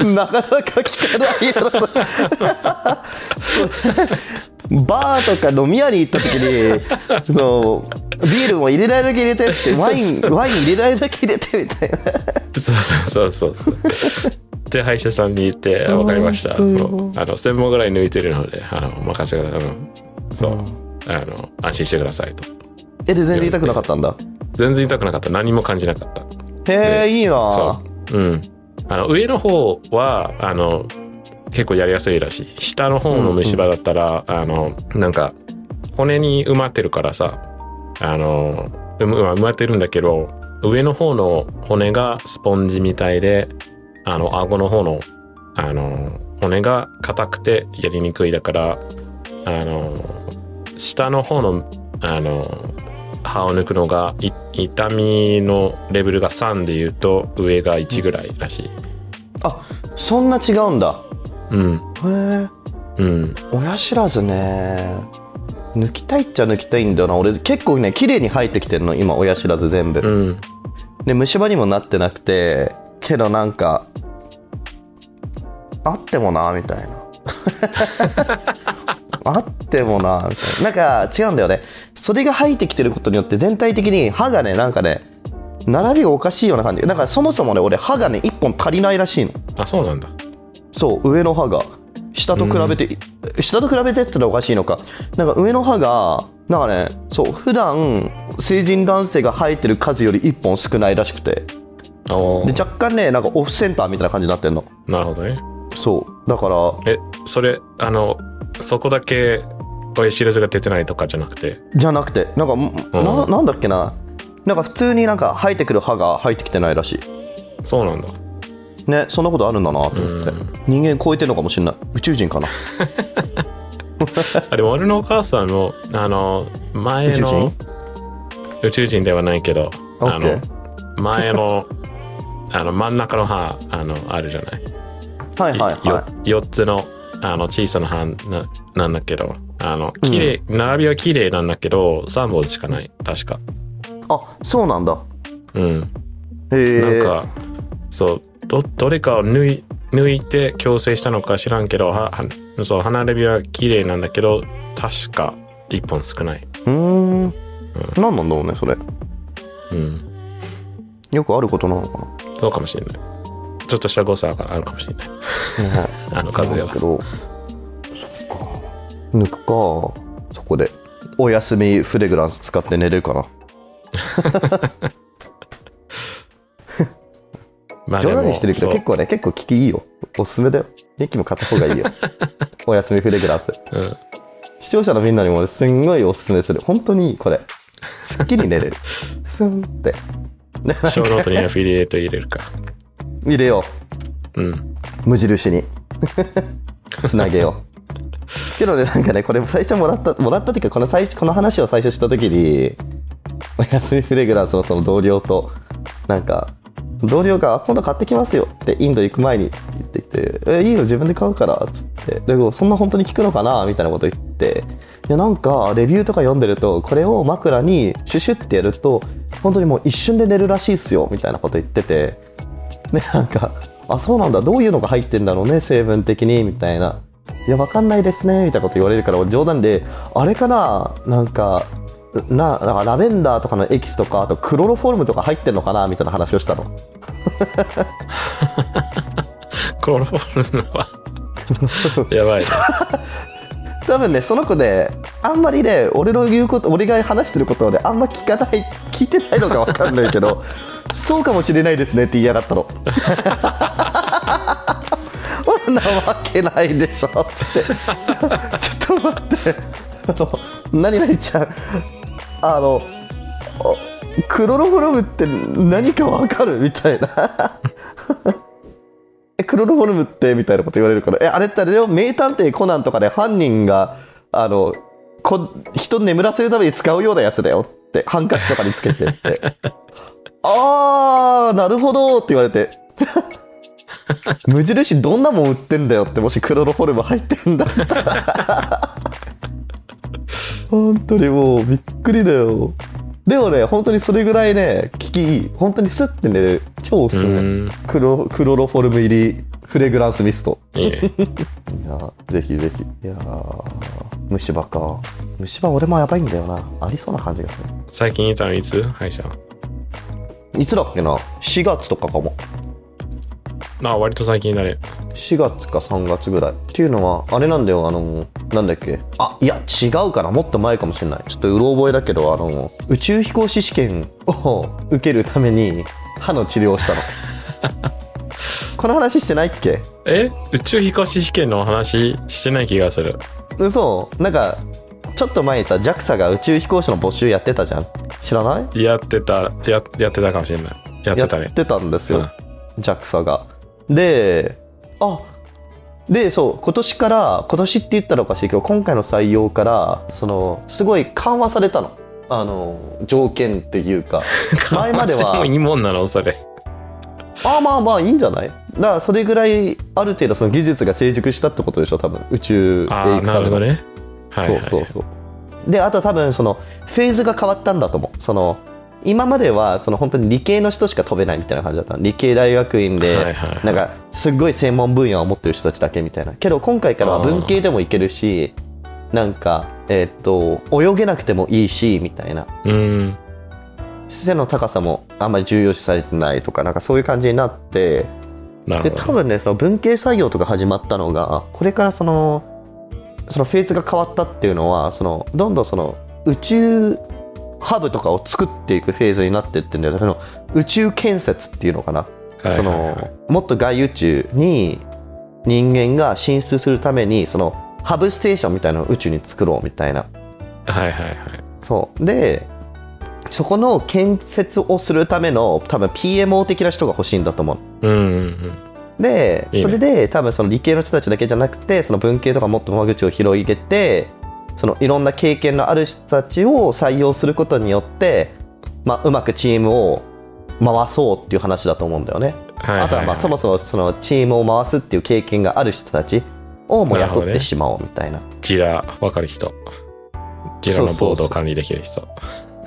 い なかなか聞かないよそれバーとか飲み屋に行った時にそのビールも入れられるだけ入れてってワインワイン入れられるだけ入れてみたいなそうそうそうそう。で、歯医者さんに言って、わかりました。あの、1000本ぐらい抜いてるので、あの、任せてください。そう。あの、安心してくださいと。えで全然痛くなかったんだ？全然痛くなかった。何も感じなかった。へえいいなそう。うん。あの、上の方は、あの、結構やりやすいらしい。下の方の虫歯だったら、あの、なんか、骨に埋まってるからさ、あの、うむ埋まってるんだけど、上の方の骨がスポンジみたいで、あの、顎の方の、あの、骨が硬くてやりにくいだから、あの、下の方の、あの、歯を抜くのがい痛みのレベルが3で言うと上が1ぐらいらしい。あそんな違うんだうん。へえうん。親知らずね抜きたいっちゃ抜きたいんだよな俺結構ね綺麗に生えてきてるの今親知らず全部、うん。で虫歯にもなってなくてけどなんかあってもなみたいな あってもなみたいな。なんか違うんだよね。それが生えてきてることによって全体的に歯がねなんかね並びがおかしいような感じ。だからそもそもね俺歯がね1本足りないらしいの。あ、そうなんだ。そう上の歯が。下と比べて、下と比べてってのはおかしいのか。なんか上の歯がなんかねそう普段成人男性が生えてる数より1本少ないらしくて。で若干ねなんかオフセンターみたいな感じになってんの。なるほどね。そうだから。え、それ、あの、そこだけ親知らずが出てないとかじゃなくて。じゃなくてなんか、ななんだっけな。なんか普通になんか生えてくる歯が生えてきてないらしい。そうなんだ。ねそんなことあるんだなと思って、うん。人間超えてるのかもしれない。宇宙人かな。あでも俺のお母さんも、あの、前の、宇宙人？宇宙人ではないけど、あの、前の、あの、真ん中の歯、あの、あるじゃない？はいはいはよ4つの、あの、小さな歯ななんだけど、あの、綺麗、並びは綺麗なんだけど、3本しかない。確か。いあそうなんだうん。へえなんか、そう、ど、どれかを抜い、抜いて矯正したのか知らんけど、は、はそう、歯並びは綺麗なんだけど、確か1本少ない。うーん何なんだろうねそれうん。よくあることなのかそうかもしれない。ちょっとした誤差があるかもしれない。あの数ではだけ。ど抜くかそこで。お休みフレグランス使って寝れるかな。まあ冗談にしてるけど結構ね結構聞きいいよ。おすすめだよ。ニッキも買った方がいいよ。お休みフレグランス。そううん。視聴者のみんなにも俺すんごいおすすめする。本当にいいこれ。すっきり寝れる。スンって。でショーノートにアフィリエイト入れるか。入れよう。ん。う無印に。つなげようけどねなんかねこれ最初もらったもらったっていうかこの最初この話を最初した時にお休みフレグランスのその同僚となんか同僚が「今度買ってきますよ」ってインド行く前に言ってきて「えいいよ自分で買うから」っつって。でもそんな本当に効くのかなみたいなこと言って。いやなんかレビューとか読んでるとこれを枕にシュシュってやると本当にもう一瞬で寝るらしいっすよみたいなこと言ってて。でなんか「あそうなんだどういうのが入ってんだろうね成分的に」みたいな「いやわかんないですね」みたいなこと言われるから俺冗談で「あれかななんかななんかラベンダーとかのエキスとかあとクロロフォルムとか入ってんのかなみたいな話をしたの。クロロフォルムは、やばい。ね。多分ねその子であんまりね俺の言うこと俺が話してることをねあんま聞かない聞いてないのか分かんないけどそうかもしれないですねって言いやがったのなわけないでしょっつって。ちょっと待って。あの何々ちゃん。あのおクロロフォルムって何かわかるみたいな。えクロロフォルムってみたいなこと言われるから。えあれってあれだよ。名探偵コナンとかで犯人があのこ人眠らせるために使うようなやつだよって。ハンカチとかにつけてって。あーなるほどって言われて 無印どんなもん売ってんだよってもしクロロフォルム入ってんだったら。本当にもうびっくりだよ。でもね本当にそれぐらいね効きいい。本当にスッて寝れる。超おすすめ、うん。クロクロロフォルム入りフレグランスミスト。いいね。いやぜひぜひ。いやー虫歯か。虫歯俺もやばいんだよな。ありそうな感じがする。最近いたのいつ？歯医者。いつだっけな？4月とかかもあ、割と最近だね。4月か3月ぐらいっていうのはあれなんだよあのなんだっけ？あいや違うかな。もっと前かもしれない。ちょっとうろ覚えだけどあの宇宙飛行士試験を受けるために歯の治療をしたの。この話してないっけ？え？宇宙飛行士試験の話してない気がする。嘘。なんかちょっと前にさ JAXA が宇宙飛行士の募集やってたじゃん。知らない？やってた、や、やってたかもしれない。やってたね。やっ。てたんですよ、うん。JAXA がであでそう今年から今年って言ったらおかしいけど今回の採用からそのすごい緩和されたのあの条件っていうか 前まではもいいもんなのそれ。あまあまあいいんじゃない？だからそれぐらいある程度その技術が成熟したってことでしょ多分宇宙へああ、行くためのね。はい、はい。そうそうそうであと多分そのフェーズが変わったんだと思うその今まではその本当に理系の人しか飛べないみたいな感じだったの理系大学院で、なんかすっごい専門分野を持ってる人たちだけみたいなけど今回からは文系でもいけるしなんかえーっと泳げなくてもいいしみたいなうん。背の高さもあんまり重要視されてないとかなんかそういう感じになってで。多分ねその文系採用とか始まったのがこれからそのそのフェーズが変わったっていうのはそのどんどんその宇宙ハブとかを作っていくフェーズになってってんだよその宇宙建設っていうのかな、そのもっと外宇宙に人間が進出するためにそのハブステーションみたいなのを宇宙に作ろうみたいな。はいはいはい。そう。でそこの建設をするための多分 PMO 的な人が欲しいんだと思う。うんうんうん。でいいね。それで多分その理系の人たちだけじゃなくてその文系とかもっと間口を広げてそのいろんな経験のある人たちを採用することによって、まあ、うまくチームを回そうっていう話だと思うんだよね。はいあとはまあそもそもそのチームを回すっていう経験がある人たちをもう雇ってしまおうみたいな。ジラ分かる人ジラのボードを管理できる人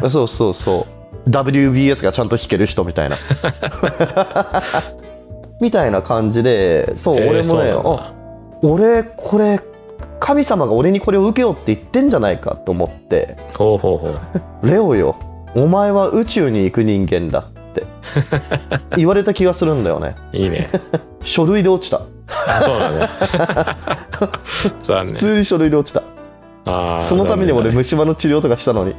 そうそうそう。WBS がちゃんと弾ける人みたいな。みたいな感じで、そう、えー俺もね、あ俺、これ、神様が俺にこれを受けようって言ってんじゃないかと思って、ほうほうほう。レオよ、お前は宇宙に行く人間だって。言われた気がするんだよね。いいね。書類で落ちた。あそうなんだ 残念。普通に書類で落ちた。あーそのために俺、虫歯の治療とかしたのに。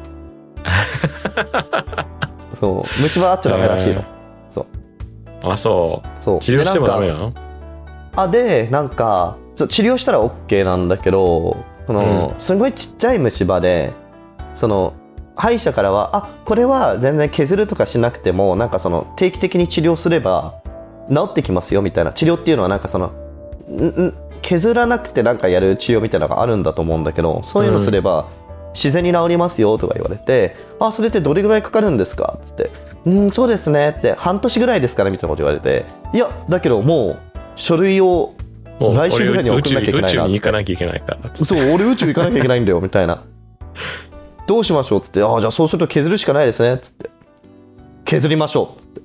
そう、虫歯あっちゃダメらしいの。あそう。そう。治療してもダメなの？あでなんかそう治療したら OK なんだけどその、すごいちっちゃい虫歯でその歯医者からはあこれは全然削るとかしなくてもなんかその定期的に治療すれば治ってきますよみたいな。治療っていうのはなんかそのんん削らなくてなんかやる治療みたいなのがあるんだと思うんだけどそういうのすれば、自然に治りますよとか言われてあそれってどれぐらいかかるんですか？っつってうんそうですね。って半年ぐらいですかね？みたいなこと言われていやだけどもう書類をもう来週ぐらいに送んなきゃいけないな俺宇宙宇宙に行かなきゃいけないからそう俺宇宙行かなきゃいけないんだよみたいな。どうしましょうっつって。ああじゃあそうすると削るしかないですねっつって。削りましょうっつって。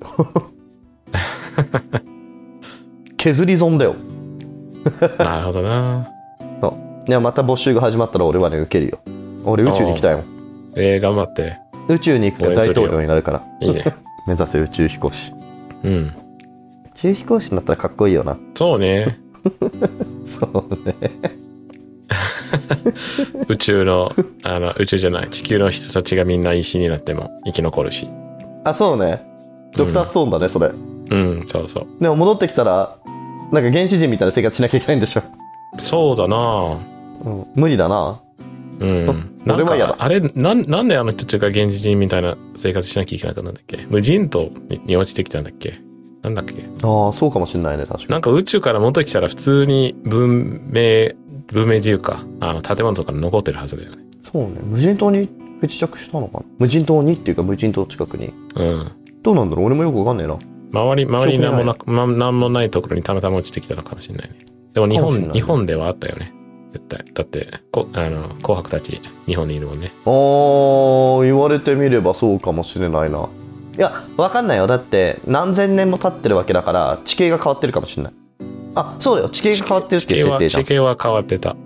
削り損だよ。なるほどな。そう。いやまた募集が始まったら俺はね受けるよ。俺宇宙に行きたいもん。えー、頑張って。宇宙に行くか大統領になるから。いいね。目指せ宇宙飛行士。うん。宇宙飛行士になったらかっこいいよな。そうね そうね。宇宙のあの宇宙じゃない地球の人たちがみんな石になっても生き残るし。あそうね。ドクターストーンだね、それ。うんそうそう。でも戻ってきたらなんか原始人みたいな生活しなきゃいけないんでしょ、そうだな。うん、無理だな。うん。俺は嫌だ。かあれなんなんであの人たちが現実人みたいな生活しなきゃいけないかなんだっけ？無人島に落ちてきたんだっけ？なんだっけ？ああそうかもしれないね確かに。なんか宇宙から戻ってきたら普通に文明文明自由か。あの建物とか残ってるはずだよね。そうね。無人島に不時着したのかな？無人島にっていうか無人島近くに。うん。どうなんだろう？俺もよくわかんないな。周り周りに何もな記く、ま、何もないところにたまたま落ちてきたのかもしれないね。でも日本かもしれない日本ではあったよね。絶対。だってこあの紅白たち日本にいるもんね。あー言われてみればそうかもしれないないやわかんないよ。だって何千年も経ってるわけだから地形が変わってるかもしれない。あそうだよ。地形が変わってるっていう設定じゃ地形は変わってた。ん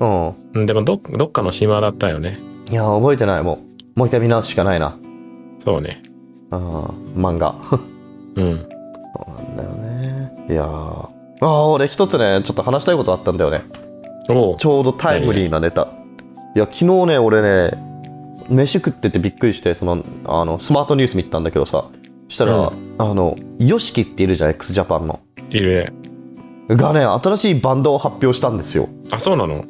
うん。でもどどっかの島だったよね。うんいや覚えてない。もうもう一回見直すしかないな。そうね。あー漫画。うん。そうなんだよね。いやー。あー俺一つねちょっと話したいことあったんだよね。ちょうどタイムリーなネタ。いや昨日ね俺ね飯食っててびっくりしてそのあのスマートニュース見てたんだけどさしたら、うん。あの YOSHIKI っているじゃん x ジャパンの。いる。ねがね新しいバンドを発表したんですよ。あそうなの？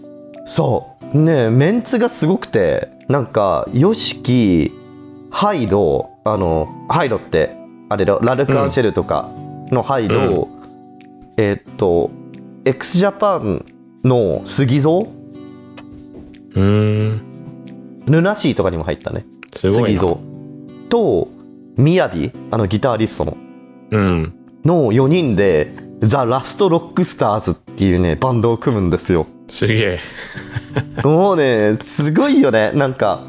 そう。ねメンツがすごくてなんか YOSHIKI ハイドあのハイドってあれだラルク・アンシェルとかのハイド、えーっと x ジャパンの杉蔵うーんルナシーとかにも入ったね。すごいな。とみやびあのギタリストの。うん。の4人でザ・ラスト・ロックスターズっていうねバンドを組むんですよ。すげえ。もうねすごいよね。なんか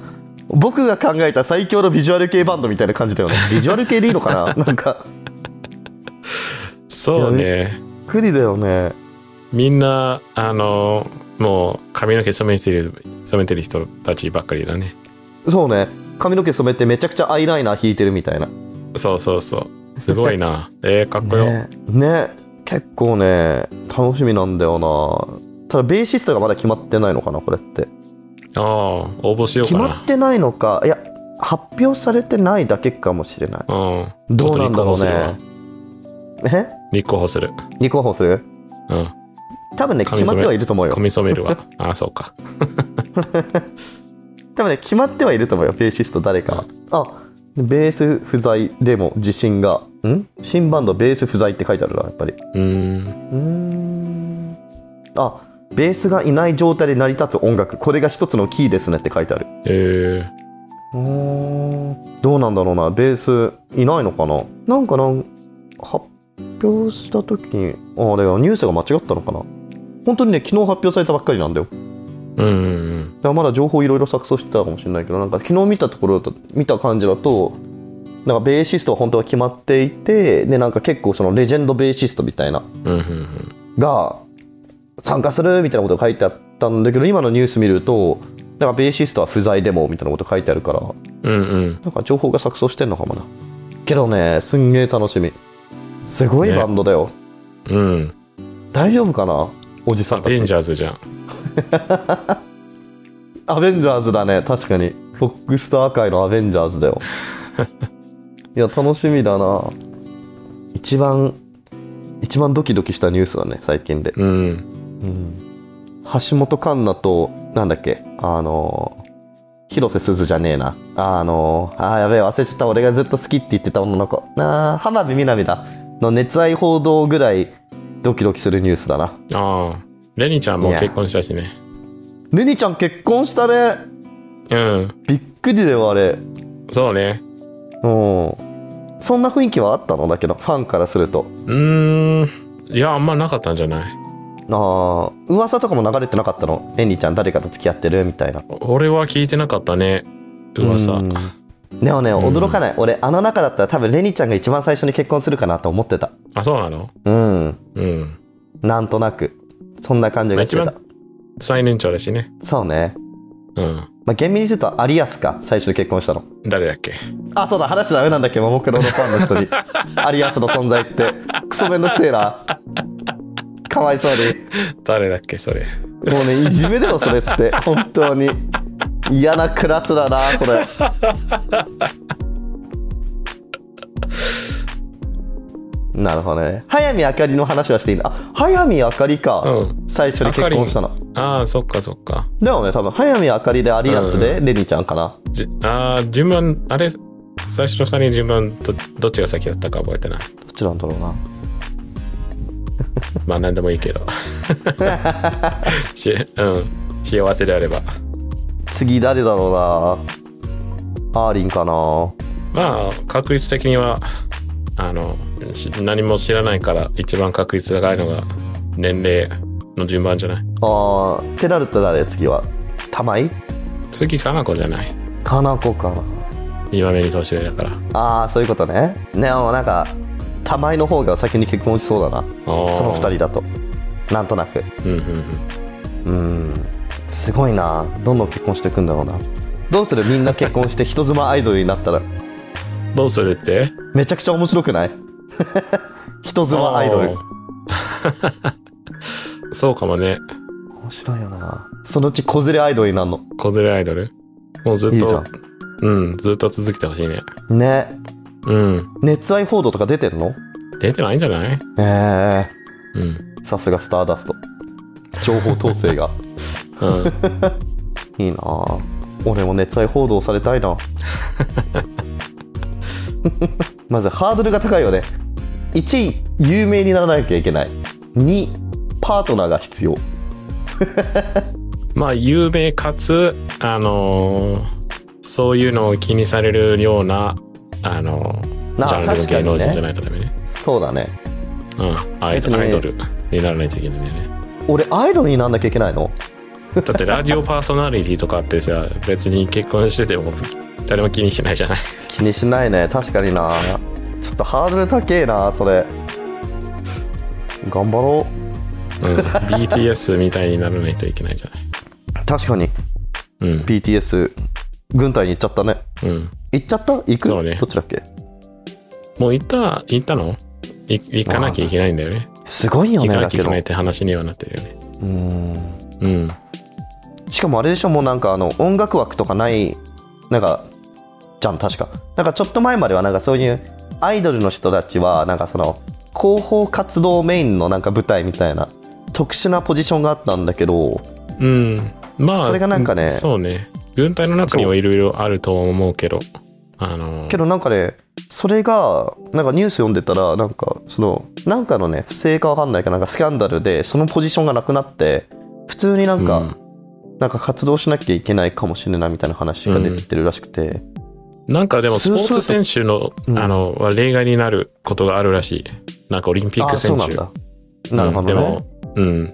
僕が考えた最強のビジュアル系バンドみたいな感じだよね。ビジュアル系でいいのかな？なんか。そうね。びっくりだよねみんなあのもう髪の毛染めてる染めてる人たちばっかりだね。そうね。髪の毛染めてめちゃくちゃアイライナー引いてるみたいな。そうそうそう。すごいな。えー、かっこよ、ね。ね。結構ね楽しみなんだよな。ただベーシストがまだ決まってないのかなこれって。ああ応募しようかな。決まってないのか。いや発表されてないだけかもしれない。うん。どうなんだろうね。え？立候補する。立候補する？うん多分ね決まってはいると思うよ。髪染めるわ。ああそうか。多分ね決まってはいると思うよベーシスト誰かは。あベース不在でも自信が。ん？新バンドベース不在って書いてあるなやっぱり。うーん。うーん。あベースがいない状態で成り立つ音楽。これが一つのキーですねって書いてある。えうーん。どうなんだろうな。ベースいないのかな。なんかなん発表した時にああれはニュースが間違ったのかな本当にね昨日発表されたばっかりなんだよー。うんうんだからまだ情報いろいろ錯綜してたかもしれないけどなんか昨日見たところだと見た感じだとなんかベーシストは本当は決まっていてでなんか結構そのレジェンドベーシストみたいなうん。うんうんが参加するみたいなことが書いてあったんだけど今のニュース見るとなんかベーシストは不在でもみたいなこと書いてあるからうん。うんうん。なんか情報が錯綜してんのかもなけどねすんげえ楽しみすごいバンドだよ、うん。大丈夫かな？おじさアんたち。ベンジャーズじゃん。アベンジャーズだね。確かに。ロックスター界のアベンジャーズだよ。いや楽しみだな。一番一番ドキドキしたニュースだね最近で、うん。うん、橋本環奈となんだっけ？あの広瀬すずじゃねえな。あのあーやべえ忘れちゃった。俺がずっと好きって言ってた女の子。なあ浜辺美波だ。の熱愛報道ぐらいドキドキするニュースだなああ。レニちゃんも結婚したしね。レニちゃん結婚したねうん。びっくりだよあれそうね。うんそんな雰囲気はあったの？だけどファンからするとうーん。いや、あんまなかったんじゃない？あー噂とかも流れてなかったの？エンリちゃん誰かと付き合ってる？みたいな俺は聞いてなかったね。噂。うんでもねん。驚かない、俺あの中だったら多分レニちゃんが一番最初に結婚するかなと思ってた。あ、そうなの？うん。うん。なんとなく。そんな感じがしてた。まあ一最年長だしね。そうね。うん。まあ厳密にすると有安か最初に結婚したの。誰だっけ？あそうだ話しダメなんだっけ？ももクロのファンの人に。有安の存在って。クソめんどくせえなかわいそうに誰だっけそれ。もうね、いじめだよ、それって。本当に。嫌なクラスだな、これ。なるほどね。早見あかりの話はしていいんだ。あ、早見あかりか。うん。最初に結婚したの。ああ、そっかそっか。でもね、多分、早見あかりで有安で、レニちゃんかな。じああ、順番、あれ、最初の二人順番ど、どっちが先だったか覚えてない。どっちなんだろうな。まあ、なんでもいいけど。し、うん。幸せであれば。次誰だろうな。アーリンかな。まあ、確率的には、あの、し何も知らないから、一番確率高いのが、年齢の順番じゃない？あー、ってなると誰？次は。玉井？次、かな子じゃない。かな子かな。今目に年上だから。ああそういうことねねもなんか玉井の方が先に結婚しそうだな。そその2人だと。なんとなく。うんうんうん。うん。すごいな。どんどん結婚していくんだろうな。どうする？みんな結婚して人妻アイドルになったら。どうするって？めちゃくちゃ面白くない？人妻アイドル。そうかもね。面白いよな。そのうち子連れアイドルになるの。子連れアイドル？もうずっと、うん、ずっと続けてほしいね。んねうん。熱愛報道とか出てんの？出てないんじゃない？え。うん。えさすがスターダスト。情報統制が。うん。いいな俺も熱愛報道されたいな。まずハードルが高いよね。1位有名にならなきゃいけない。2パートナーが必要。まあ、有名かつ、あのーそういうのを気にされるような、あのジャンルの芸能人じゃないとダメね。そうだねうん。アイドルにならないといけないね。俺アイドルになんなきゃいけないの？だってラジオパーソナリティとかってさ、別に結婚してても誰も気にしないじゃない。気にしないね確かになちょっとハードル高えなそれ頑張ろうん。BTS みたいにならないといけないじゃなう確かにい。うん。BTS 軍隊に行っちゃったねうん。行っちゃった？行く？ねどっちだっけ？もう行った、行ったの？い行かなきゃいけないんだよね。すごいよ行ねだけどかなきゃいけないって話にはなってるよね。うんうん。しかもあれでしょ？もうなんかあの音楽枠とかないなんかじゃん確かなんかちょっと前まではなんかそういうアイドルの人たちはなんかその広報活動メインのなんか舞台みたいな特殊なポジションがあったんだけどうん。まあ、それがなんかねそうね。軍隊の中にはいろいろあると思うけど、あのけどなんかねそれがなんかニュース読んでたらなんかそのなんかのね不正かわかんないかなんかスキャンダルでそのポジションがなくなって普通になんか、うん。なんか活動しなきゃいけないかもしれないみたいな話が出てるらしくて、なんかでもスポーツ選手のうん。あのは例外になることがあるらしい。なんかオリンピック選手。あそうなんだ。なるほどね、うん。でも、うん。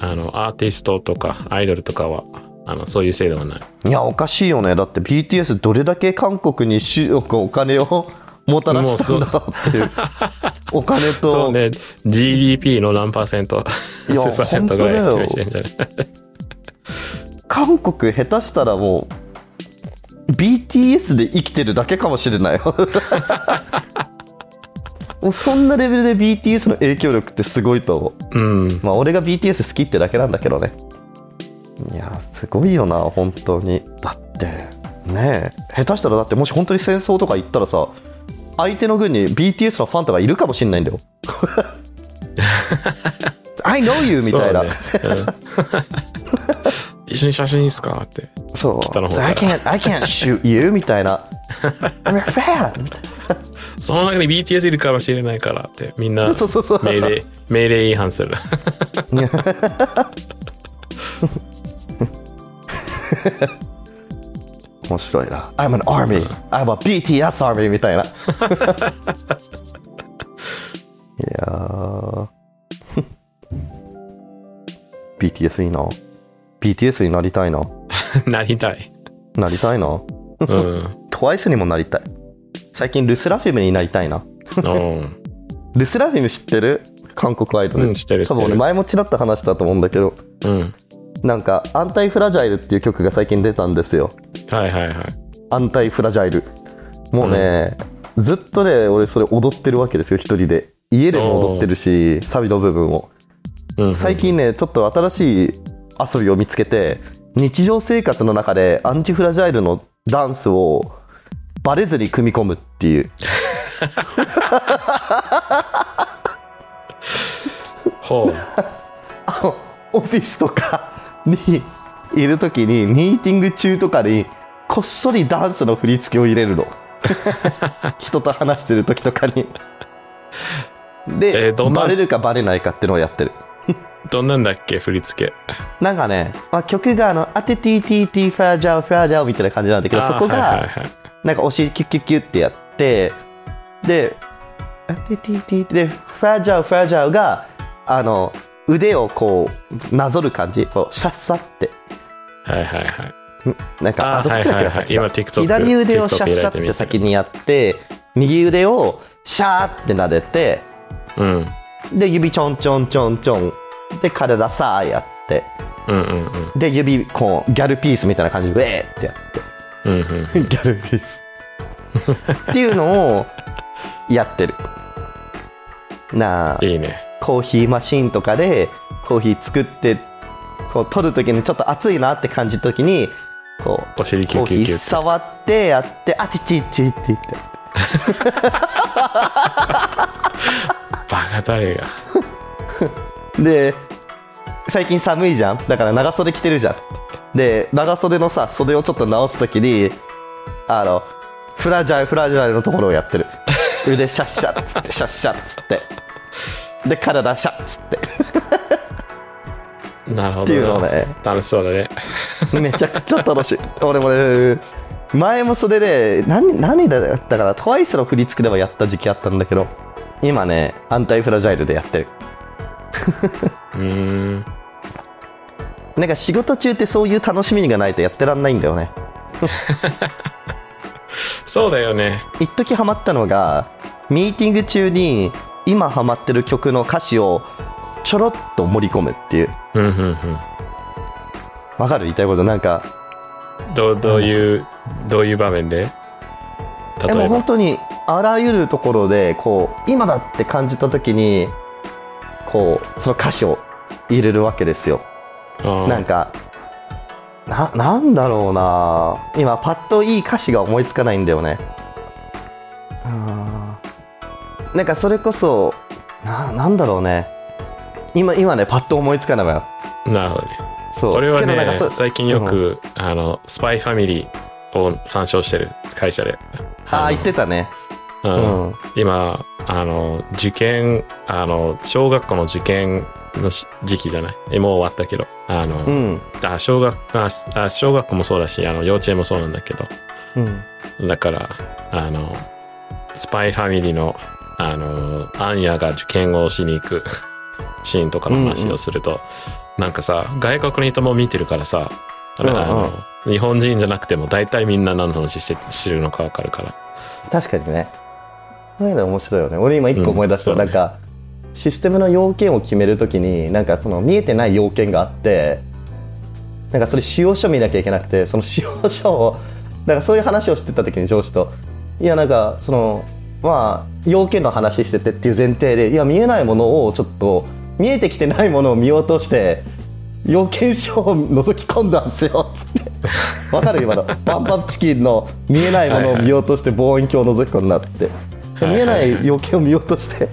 あの、アーティストとかアイドルとかは、あの、そういう制度はない。いやおかしいよね。だって BTS どれだけ韓国にしお金をもたらしたんだろうっていう。お金そと、うね、GDP の何パーセント、数パーセントぐらいしてんじゃない？韓国下手したらもう BTS で生きてるだけかもしれない そんなレベルで BTS の影響力ってすごいと思う。うん。まあ俺が BTS 好きってだけなんだけどねいやすごいよな本当に。だってねえ下手したらだってもし本当に戦争とか行ったらさ相手の軍に BTS のファンとかいるかもしんないんだよ I know you みたいな。そうねうん。一緒に写真いいっすかって。そう。I can't, I can't shoot you みたいな。I'm a fan みたいその中に BTS いるかもしれないからって、みんな命令、命令違反する。面白いな。I'm an army. I'm a BTS army みたいな。いやー。BTS いいな。BTS になりたいな。なりたい。なりたいな。うん。TWICE にもなりたい。最近ルスラフィムになりたいな。うん。ルスラフィム知ってる？韓国アイドル、うん知ってる。多分俺前もちらっと話したと思うんだけど。うん。なんか「アンタイフラジャイル」っていう曲が最近出たんですよ。はいはいはい。アンタイフラジャイル。もうね、ずっとね俺それ踊ってるわけですよ一人で。家でも踊ってるしサビの部分を。うん。最近ねちょっと新しい遊びを見つけて日常生活の中でアンチフラジャイルのダンスをバレずに組み込むっていう。ほう。オフィスとかにいる時にミーティング中とかにこっそりダンスの振り付けを入れるの。人と話してる時とかに。で、えーバレるかバレないかっていうのをやってる。どんなんだっけ振り付け？なんかね、まあ、曲があの「アテティティティファージャオファージャオ」みたいな感じなんだけどそこがはいはいはい。なんかお尻キュッキュッキュッってやってで「アテティティ」でファージャオファージャオがあの腕をこうなぞる感じこうシャッサってはいはいはい。なんかあどっちだっけなはいはい左腕をシャッシャって先にやって右腕をシャーって撫でてうん。で指ちょんちょんちょんちょんで体さあやってうんうんうん。で指こうギャルピースみたいな感じでウェーってやってうんうん。ギャルピースっていうのをやってるなあいいね。コーヒーマシンとかでコーヒー作ってこう取る時にちょっと熱いなって感じた時にこうお尻キュッキュッキュ。触ってやってあちちちって言って。バカ誰が。で最近寒いじゃん？だから長袖着てるじゃん。で長袖のさ袖をちょっと直す時にあのフラジャイフラジャイのところをやってる。腕シャッシャッつってシャッシャッつってで体シャッつって なるほどな。っていうのをね楽しそうだね。めちゃくちゃ楽しい 俺もね前もそれで何何だったかな TWICE の振り付けではやった時期あったんだけど今ねアンタイフラジャイルでやってるうーん。なんか仕事中ってそういう楽しみがないとやってらんないんだよね そうだよね。一時ハマったのがミーティング中に今ハマってる曲の歌詞をちょろっと盛り込むっていう。うんうんうん。わかる言いたいこと？なんか。どうどういう、どういう場面で？でも例えば。本当にあらゆるところでこう今だって感じた時にこうその歌詞を入れるわけですよ。なんかななんだろうな。今パッといい歌詞が思いつかないんだよね。あーなんかそれこそななんだろうね。今今ねパッと思いつかないわよなるほどね。そう。俺はね最近よく、あの、スパイファミリーを参照してる会社で。ああ言ってたね。うん。うん。今あの受験あの小学校の受験のし時期じゃない？えもう終わったけど。あの、うん。あ小学ああ小学校もそうだしあの幼稚園もそうなんだけど。うん。だからあのスパイファミリーのあのアンヤが受験をしに行く シーンとかの話をすると、なんかさ外国の人も見てるからさあの、うんうん。あの日本人じゃなくても大体みんな何の話して知るのか分かるから。確かにね。そういうの面白いよね。俺今一個思い出した、うん。なんかシステムの要件を決めるときになんかその見えてない要件があってなんかそれ使用書見なきゃいけなくてその使用書をなんかそういう話をしてた時に上司と。いやなんかそのまあ要件の話しててっていう前提でいや見えないものをちょっと見えてきてないものを見落として要件書を覗き込んだんですよつって。わかる今の。パンパンチキンの見えないものを見落として望遠鏡を覗き込んだって。はいはい見えない要件を見落として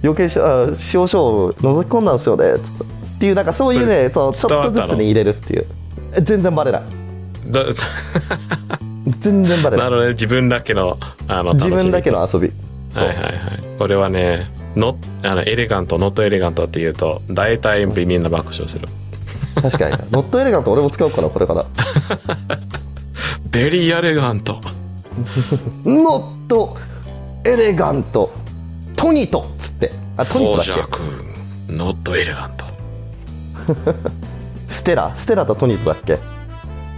要件書あ使用書を覗き込んだんですよねつって。っていうなんかそういうねそうちょっとずつに入れるっていう。え全然バレない。だ 全然バレない。なるほどね。自分だけのあの自分だけの遊び。はいはいはい。俺はねノあのエレガントノットエレガントって言うと大体みんな爆笑する。確かに。ノットエレガント俺も使おうかなこれから。ベリーエレガントノットエレガントトニトっつって。あトニトだっジャー君ノットエレガントけ ステラ？ステラとトニトだっけ？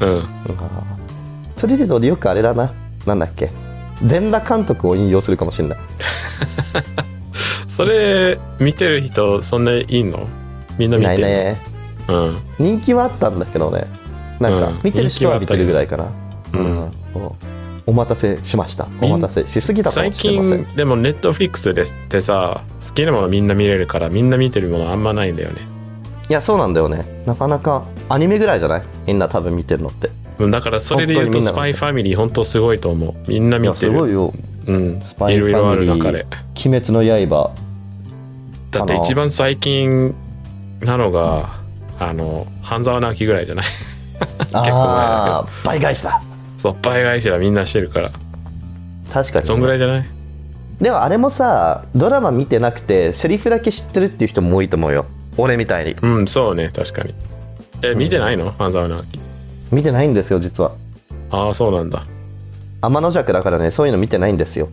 うんそれで言うとよくあれだな。なんだっけ。全裸監督を引用するかもしれない。それ見てる人そんないいの？みんない見てるないね。うん。人気はあったんだけどね。なんうん。か見てる人は見てるぐらいかな。うん。うん。お待たせしました。お待たせしすぎたかも最しれません。近でもネットフリックスですってさ好きなものみんな見れるからみんな見てるものあんまないんだよね。いやそうなんだよね。なかなかアニメぐらいじゃない？みんな多分見てるのって。うんだからそれで言うとスパイファミリー本当すごいと思う。みんない見やてる。すごいよ。うん。スパイフいろいろあァミリーる中で。鬼滅の刃。だって一番最近なのがあの半沢直樹ぐらいじゃない？ああ 倍返しだそう倍返しはみんなしてるから。確かに。そんぐらいじゃない？でもあれもさドラマ見てなくてセリフだけ知ってるっていう人も多いと思うよ。俺みたいに。うんそうね確かに。え見てないの？半沢直樹見てないんですよ実は。ああそうなんだ。天の弱だからねそういうの見てないんですよ。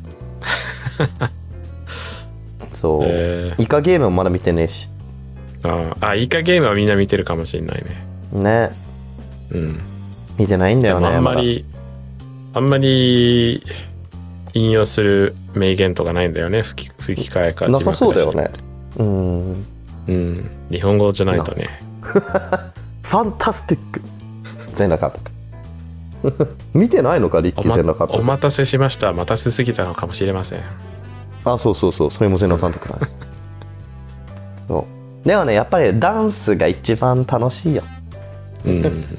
そう、えイカゲームもまだ見てねえし。ー、ああイカゲームはみんな見てるかもしれないね。ね。うん。見てないんだよねあんまりあんまり引用する名言とかないんだよね吹き吹き替えかなさそうだよね。うん。うん。日本語じゃないとね。ファンタスティック全裸監督見てないのかリッキー全裸監督お待たせしました。待たせすぎたのかもしれません。あそうそうそう。それも全裸監督だね。そう。でもねやっぱりダンスが一番楽しいよ。うん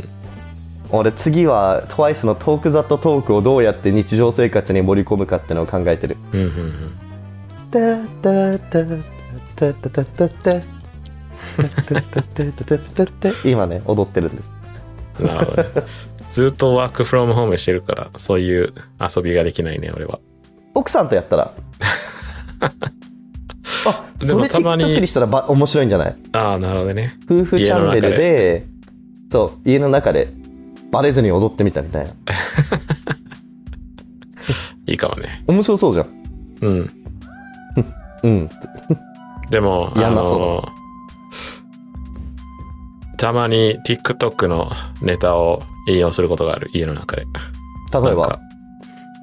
俺次は TWICE の「トーク・ザット・トーク」をどうやって日常生活に盛り込むかってのを考えてる。うんうんうん。タタタタタタタタタタタタタタ今ね踊ってるんですなるほどね。ずっとワークフロムホームしてるからそういう遊びができないね俺は。奥さんとやったら？あでそれもたまに TikTok にしたらば面白いんじゃない？ああなるほどね。夫婦チャンネルでそう家の中でバレずに踊ってみたみたいな。いいかもね。面白そうじゃん。うん。うん。でもあ嫌なそのたまに TikTok のネタを引用することがある家の中で。例えば？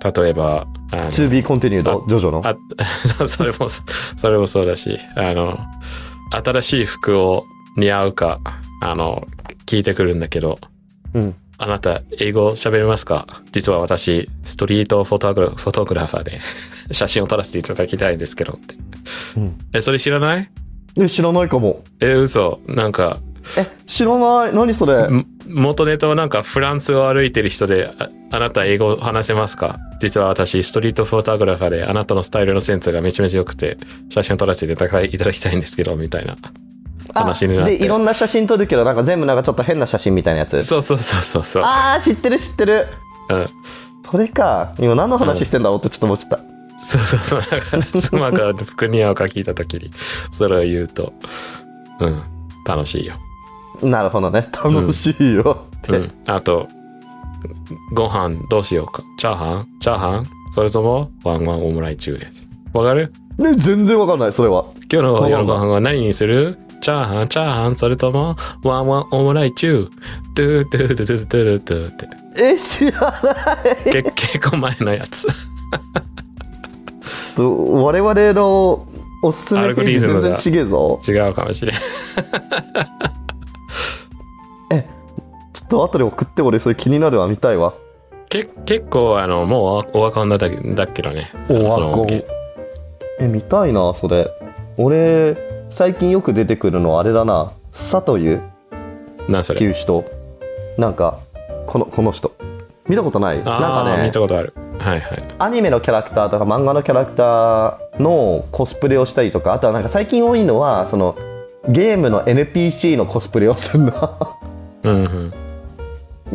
例えば To be continued あジョジョの？あ それもそれもそうだしあの新しい服を似合うかあの聞いてくるんだけどうん。あなた英語喋れますか？実は私ストリートフォトグラフォトグラファーで 写真を撮らせていただきたいんですけどって。うん。えそれ知らない？え知らないかも。え嘘。なんかえ知らない。何それ？ん。元ネタはなんかフランスを歩いてる人でああなた英語話せますか？実は私ストリートフォトグラファーであなたのスタイルのセンスがめちゃめちゃ良くて写真を撮らせていただきいたいんですけどみたいなあ話になって。でいろんな写真撮るけどなんか全部なんかちょっと変な写真みたいなやつ。そうそうそうそう。そう、あー知ってる知ってる。うん、それか。今何の話してんだろうってちょっと思っちゃった、そうそうそう。だから、妻が服に合うか聞いたときに、それを言うと、うん、楽しいよ。なるほどね。楽しいよ。って、うん。あと、ご飯どうしようか。チャーハン？チャーハン？それとも、ワンワンオムライ中です。わかる？ね全然わかんないそれは。今日の夜ご飯は何にする？チャーハン？チャーハン？それとも、ワンワンオムライ中ドゥドゥドゥドゥドゥドゥって。え知らない。け結構前のやつ。と我々のおすすめページ全然違えぞ。違うかもしれん。と後で送って俺それ気になるわ見たいわ。け結構、あの、もうおわかんだだけだけどね。あのその音源え見たいなそれ。俺最近よく出てくるのあれだな。サというな、それ？っていう人。なんかこのこの人。見たことない？なんかね。見たことある。はいはい。アニメのキャラクターとか漫画のキャラクターのコスプレをしたりとか。あとはなんか最近多いのはそのゲームの NPC のコスプレをするの。うん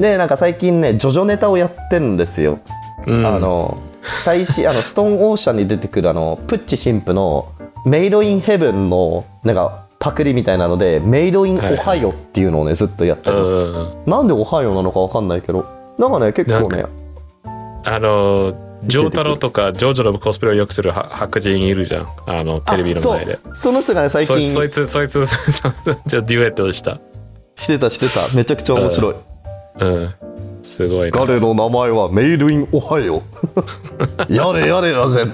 でなんか最近ねジョジョネタをやってんですよ、うん。うん、あ、の最新あのストーンオーシャンに出てくるあのプッチ神父のメイドインヘブンのなんかパクリみたいなのでメイドインオハイオっていうのをねずっとやってうるの、んうんうん。なんでオハイオなのかわかんないけどなんかね結構ねあの、ジョー太郎とかジョージョのコスプレをよくするは白人いるじゃん。あの、テレビの前で。あその人がね最近そいつ、そいつ、そいつじゃあデュエットをした。してたしてためちゃくちゃ面白いうん。すごいな。彼の名前はメイドインオハイオやれやれだぜ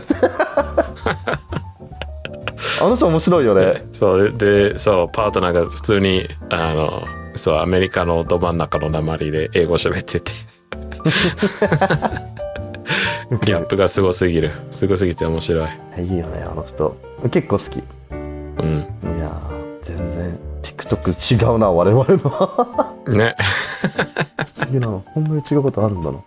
あの人面白いよねそう、で、そう、パートナーが普通に、あの、そう、アメリカのど真ん中の鉛で英語喋ってて。ギャップがすごすぎる。すごすぎて面白い。いいよねあの人結構好きいうん。やー全然 TikTok 違うな我々の。不ね。思議なの。こんなに違うことあるんだな。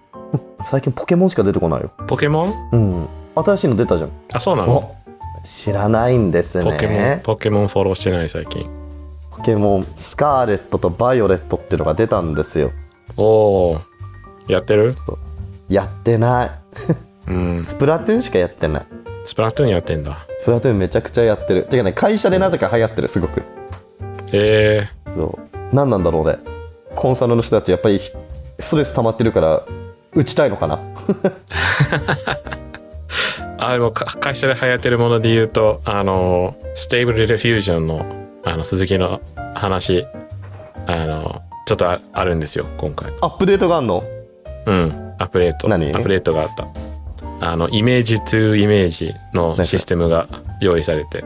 最近ポケモンしか出てこないよ。ポケモン？うん。新しいの出たじゃん。あ、そうなの？知らないんですポケモン、ねポケモンフォローしてない最近。ポケモンスカーレットとバイオレットっていうのが出たんですよ。おおやってる？やってない。うん。スプラトゥーンしかやってない。スプラトゥーンやってんだ。スプラトゥーンめちゃくちゃやってる。てかね会社でなぜか流行ってるすごくえそう。何なんだろうね。コンサルの人たちやっぱりストレス溜まってるから打ちたいのかな？ー、あ、でもか会社で流行ってるもので言うと、あの、 Stable Diffusion の、あの、鈴木の話、あの、ちょっとああるんですよ、今回。アップデートがあんの？うん、アップデート。何アップデートがあった。あの、イメージ2イメージのシステムが用意されて、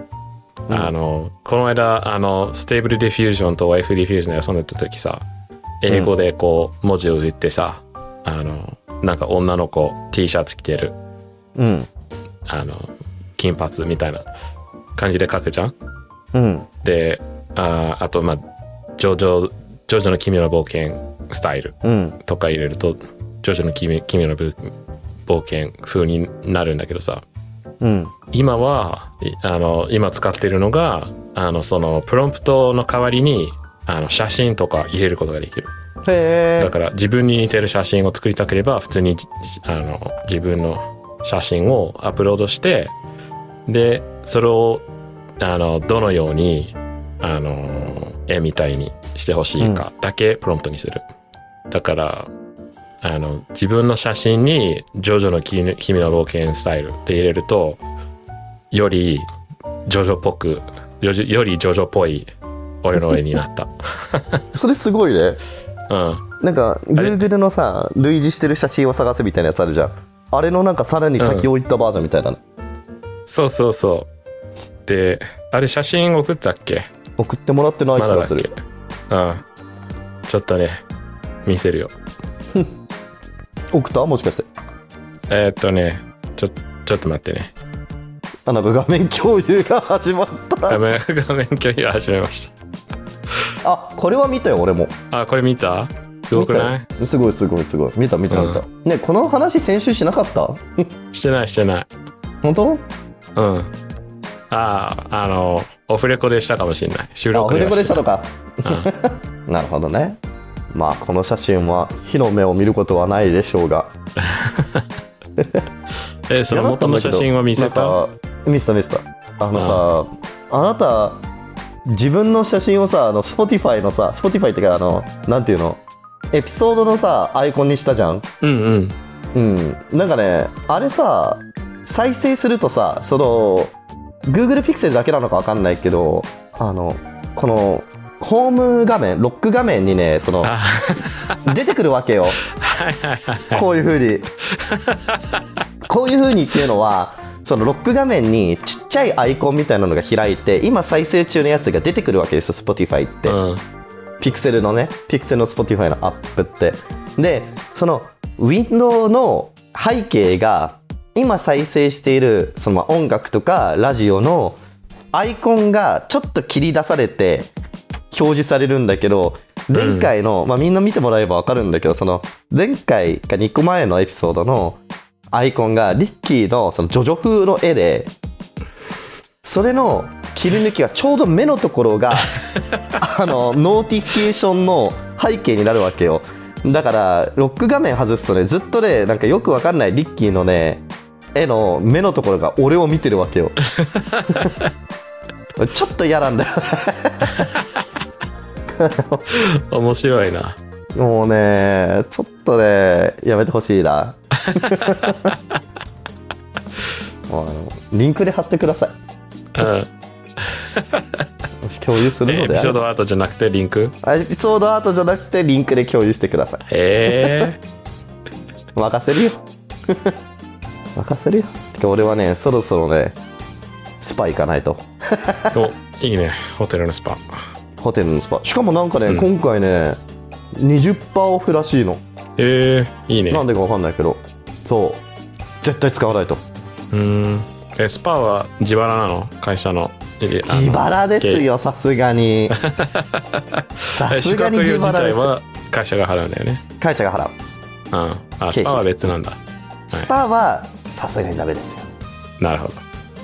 うん。あの、この間、あの、 Stable Diffusion と Waifu Diffusion で遊んでた時さ、英語でこう、文字を打ってさ、あの、なんか女の子 T シャツ着てる、うん。あの、金髪みたいな感じで書くじゃん？うん。で、ああと、まあ、ジョジョ、ジョジョの奇妙な冒険スタイルうん。とか入れると、ジョジョの奇妙奇妙な冒冒険風になるんだけどさ、うん今は、いあの、今使ってるのが、あの、その、プロンプトの代わりに、あの、写真とか入れることができる。だから、自分に似てる写真を作りたければ、普通に、じあの、自分の写真をアップロードして、で、それを、あの、どのように、あの、絵みたいにしてほしいかだけプロンプトにする。だから、あの、自分の写真に、ジョジョの奇奇妙な冒険スタイルって入れると、より、ジョジョっぽく、よりよりジョジョっぽい俺の絵になった。それすごいねうん。なんか Google のさ類似してる写真を探せみたいなやつあるじゃんあれのなんかさらに先を行ったバージョンみたいなの、そうそうそう。で、あれ写真送ったっけ？送ってもらってない気まだだっけ？がするうん。ちょっとね、見せるよ。送ったもしかして？えーっとね、ちょ、ちょっと待ってね。あの画面共有が始まった。画面、画面共有始めましあこれは見たよ俺も。た。あ、これ見た？すごくない？すごいすごいすごい。見た見た見た、ねこの話先週しなかった？してないしてない。本当？うん。ああ、あの、オフレコでしたかもしれない。収あオ録フレコでしたとか。うん。なるほどねまあこの写真は火の目を見ることはないでしょうが。えその元の写真は見せた？見せた見せたあのさあなた自分の写真をさあの Spotify のさ Spotify ってかあのなんていうの？エピソードのさアイコンにしたじゃん？うんうん。うん。なんかねあれさ再生するとさその Google Pixel だけなのか分かんないけどあのこのホーム画面ロック画面にねそのあ出てくるわけよ。こういう風に。こういう風にっていうのはそのロック画面にちっちゃいアイコンみたいなのが開いて今再生中のやつが出てくるわけですよ Spotify って、うん。ピクセルのねピクセルの Spotify のアップって。でそのウィンドウの背景が今再生しているそのまあ音楽とかラジオのアイコンがちょっと切り出されて表示されるんだけど前回の、まあ、みんな見てもらえば分かるんだけどその前回か2個前のエピソードのアイコンがリッキーのそのジョジョ風の絵でそれの切り抜きがちょうど目のところが あの notification の背景になるわけよ。だからロック画面外すとねずっとねなんかよくわかんないリッキーのね絵の目のところが俺を見てるわけよ。ちょっと嫌なんだよ 面白いな。もうねちょっとねやめてほしいな。もうあのリンクで貼ってください。うん。もし共有するのであれば。ピソードアートじゃなくてリンク？あエピソードアートじゃなくてリンクで共有してください。へえ。任せるよ。任せるよ。てか俺はねそろそろねスパ行かないと。おいいね。ホテルのスパホテルのスパ。しかもなんかね、うん。今回ね20%オフらしいの。へえいいね。なんでかわかんないけど。そう。絶対使わないと。うん。えスパは自腹なの？会社の。の自腹ですよさすがに。さえすがに宿泊料自自腹です。体は会社が払うんだよね。会社が払う。うんあスパは別なんだ。スパはさすがにダメですよ。なるほど。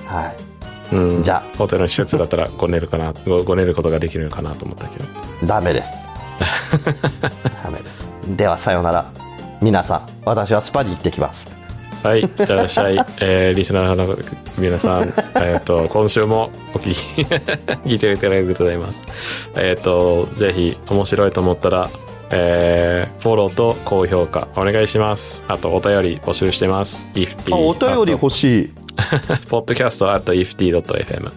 はいうん、じゃホテルの施設だったらご寝るかな。ごご寝ることができるのかなと思ったけど。ダメです。ダメ。ですではさようなら。皆さん私はスパに行ってきます。はい。いってらっしゃい、えーリスナーの皆さんえっと今週もお聞き 聞いていただきありがとうございます。えっ、とぜひ面白いと思ったらえーフォローと高評価お願いします。あとお便り募集してます。あお便り欲しい。ポッドキャスト at ifty.fm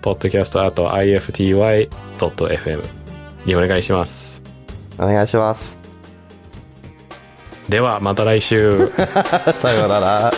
ポッドキャスト at ifty.fm にお願いします。お願いします。ではまた来週。さようなら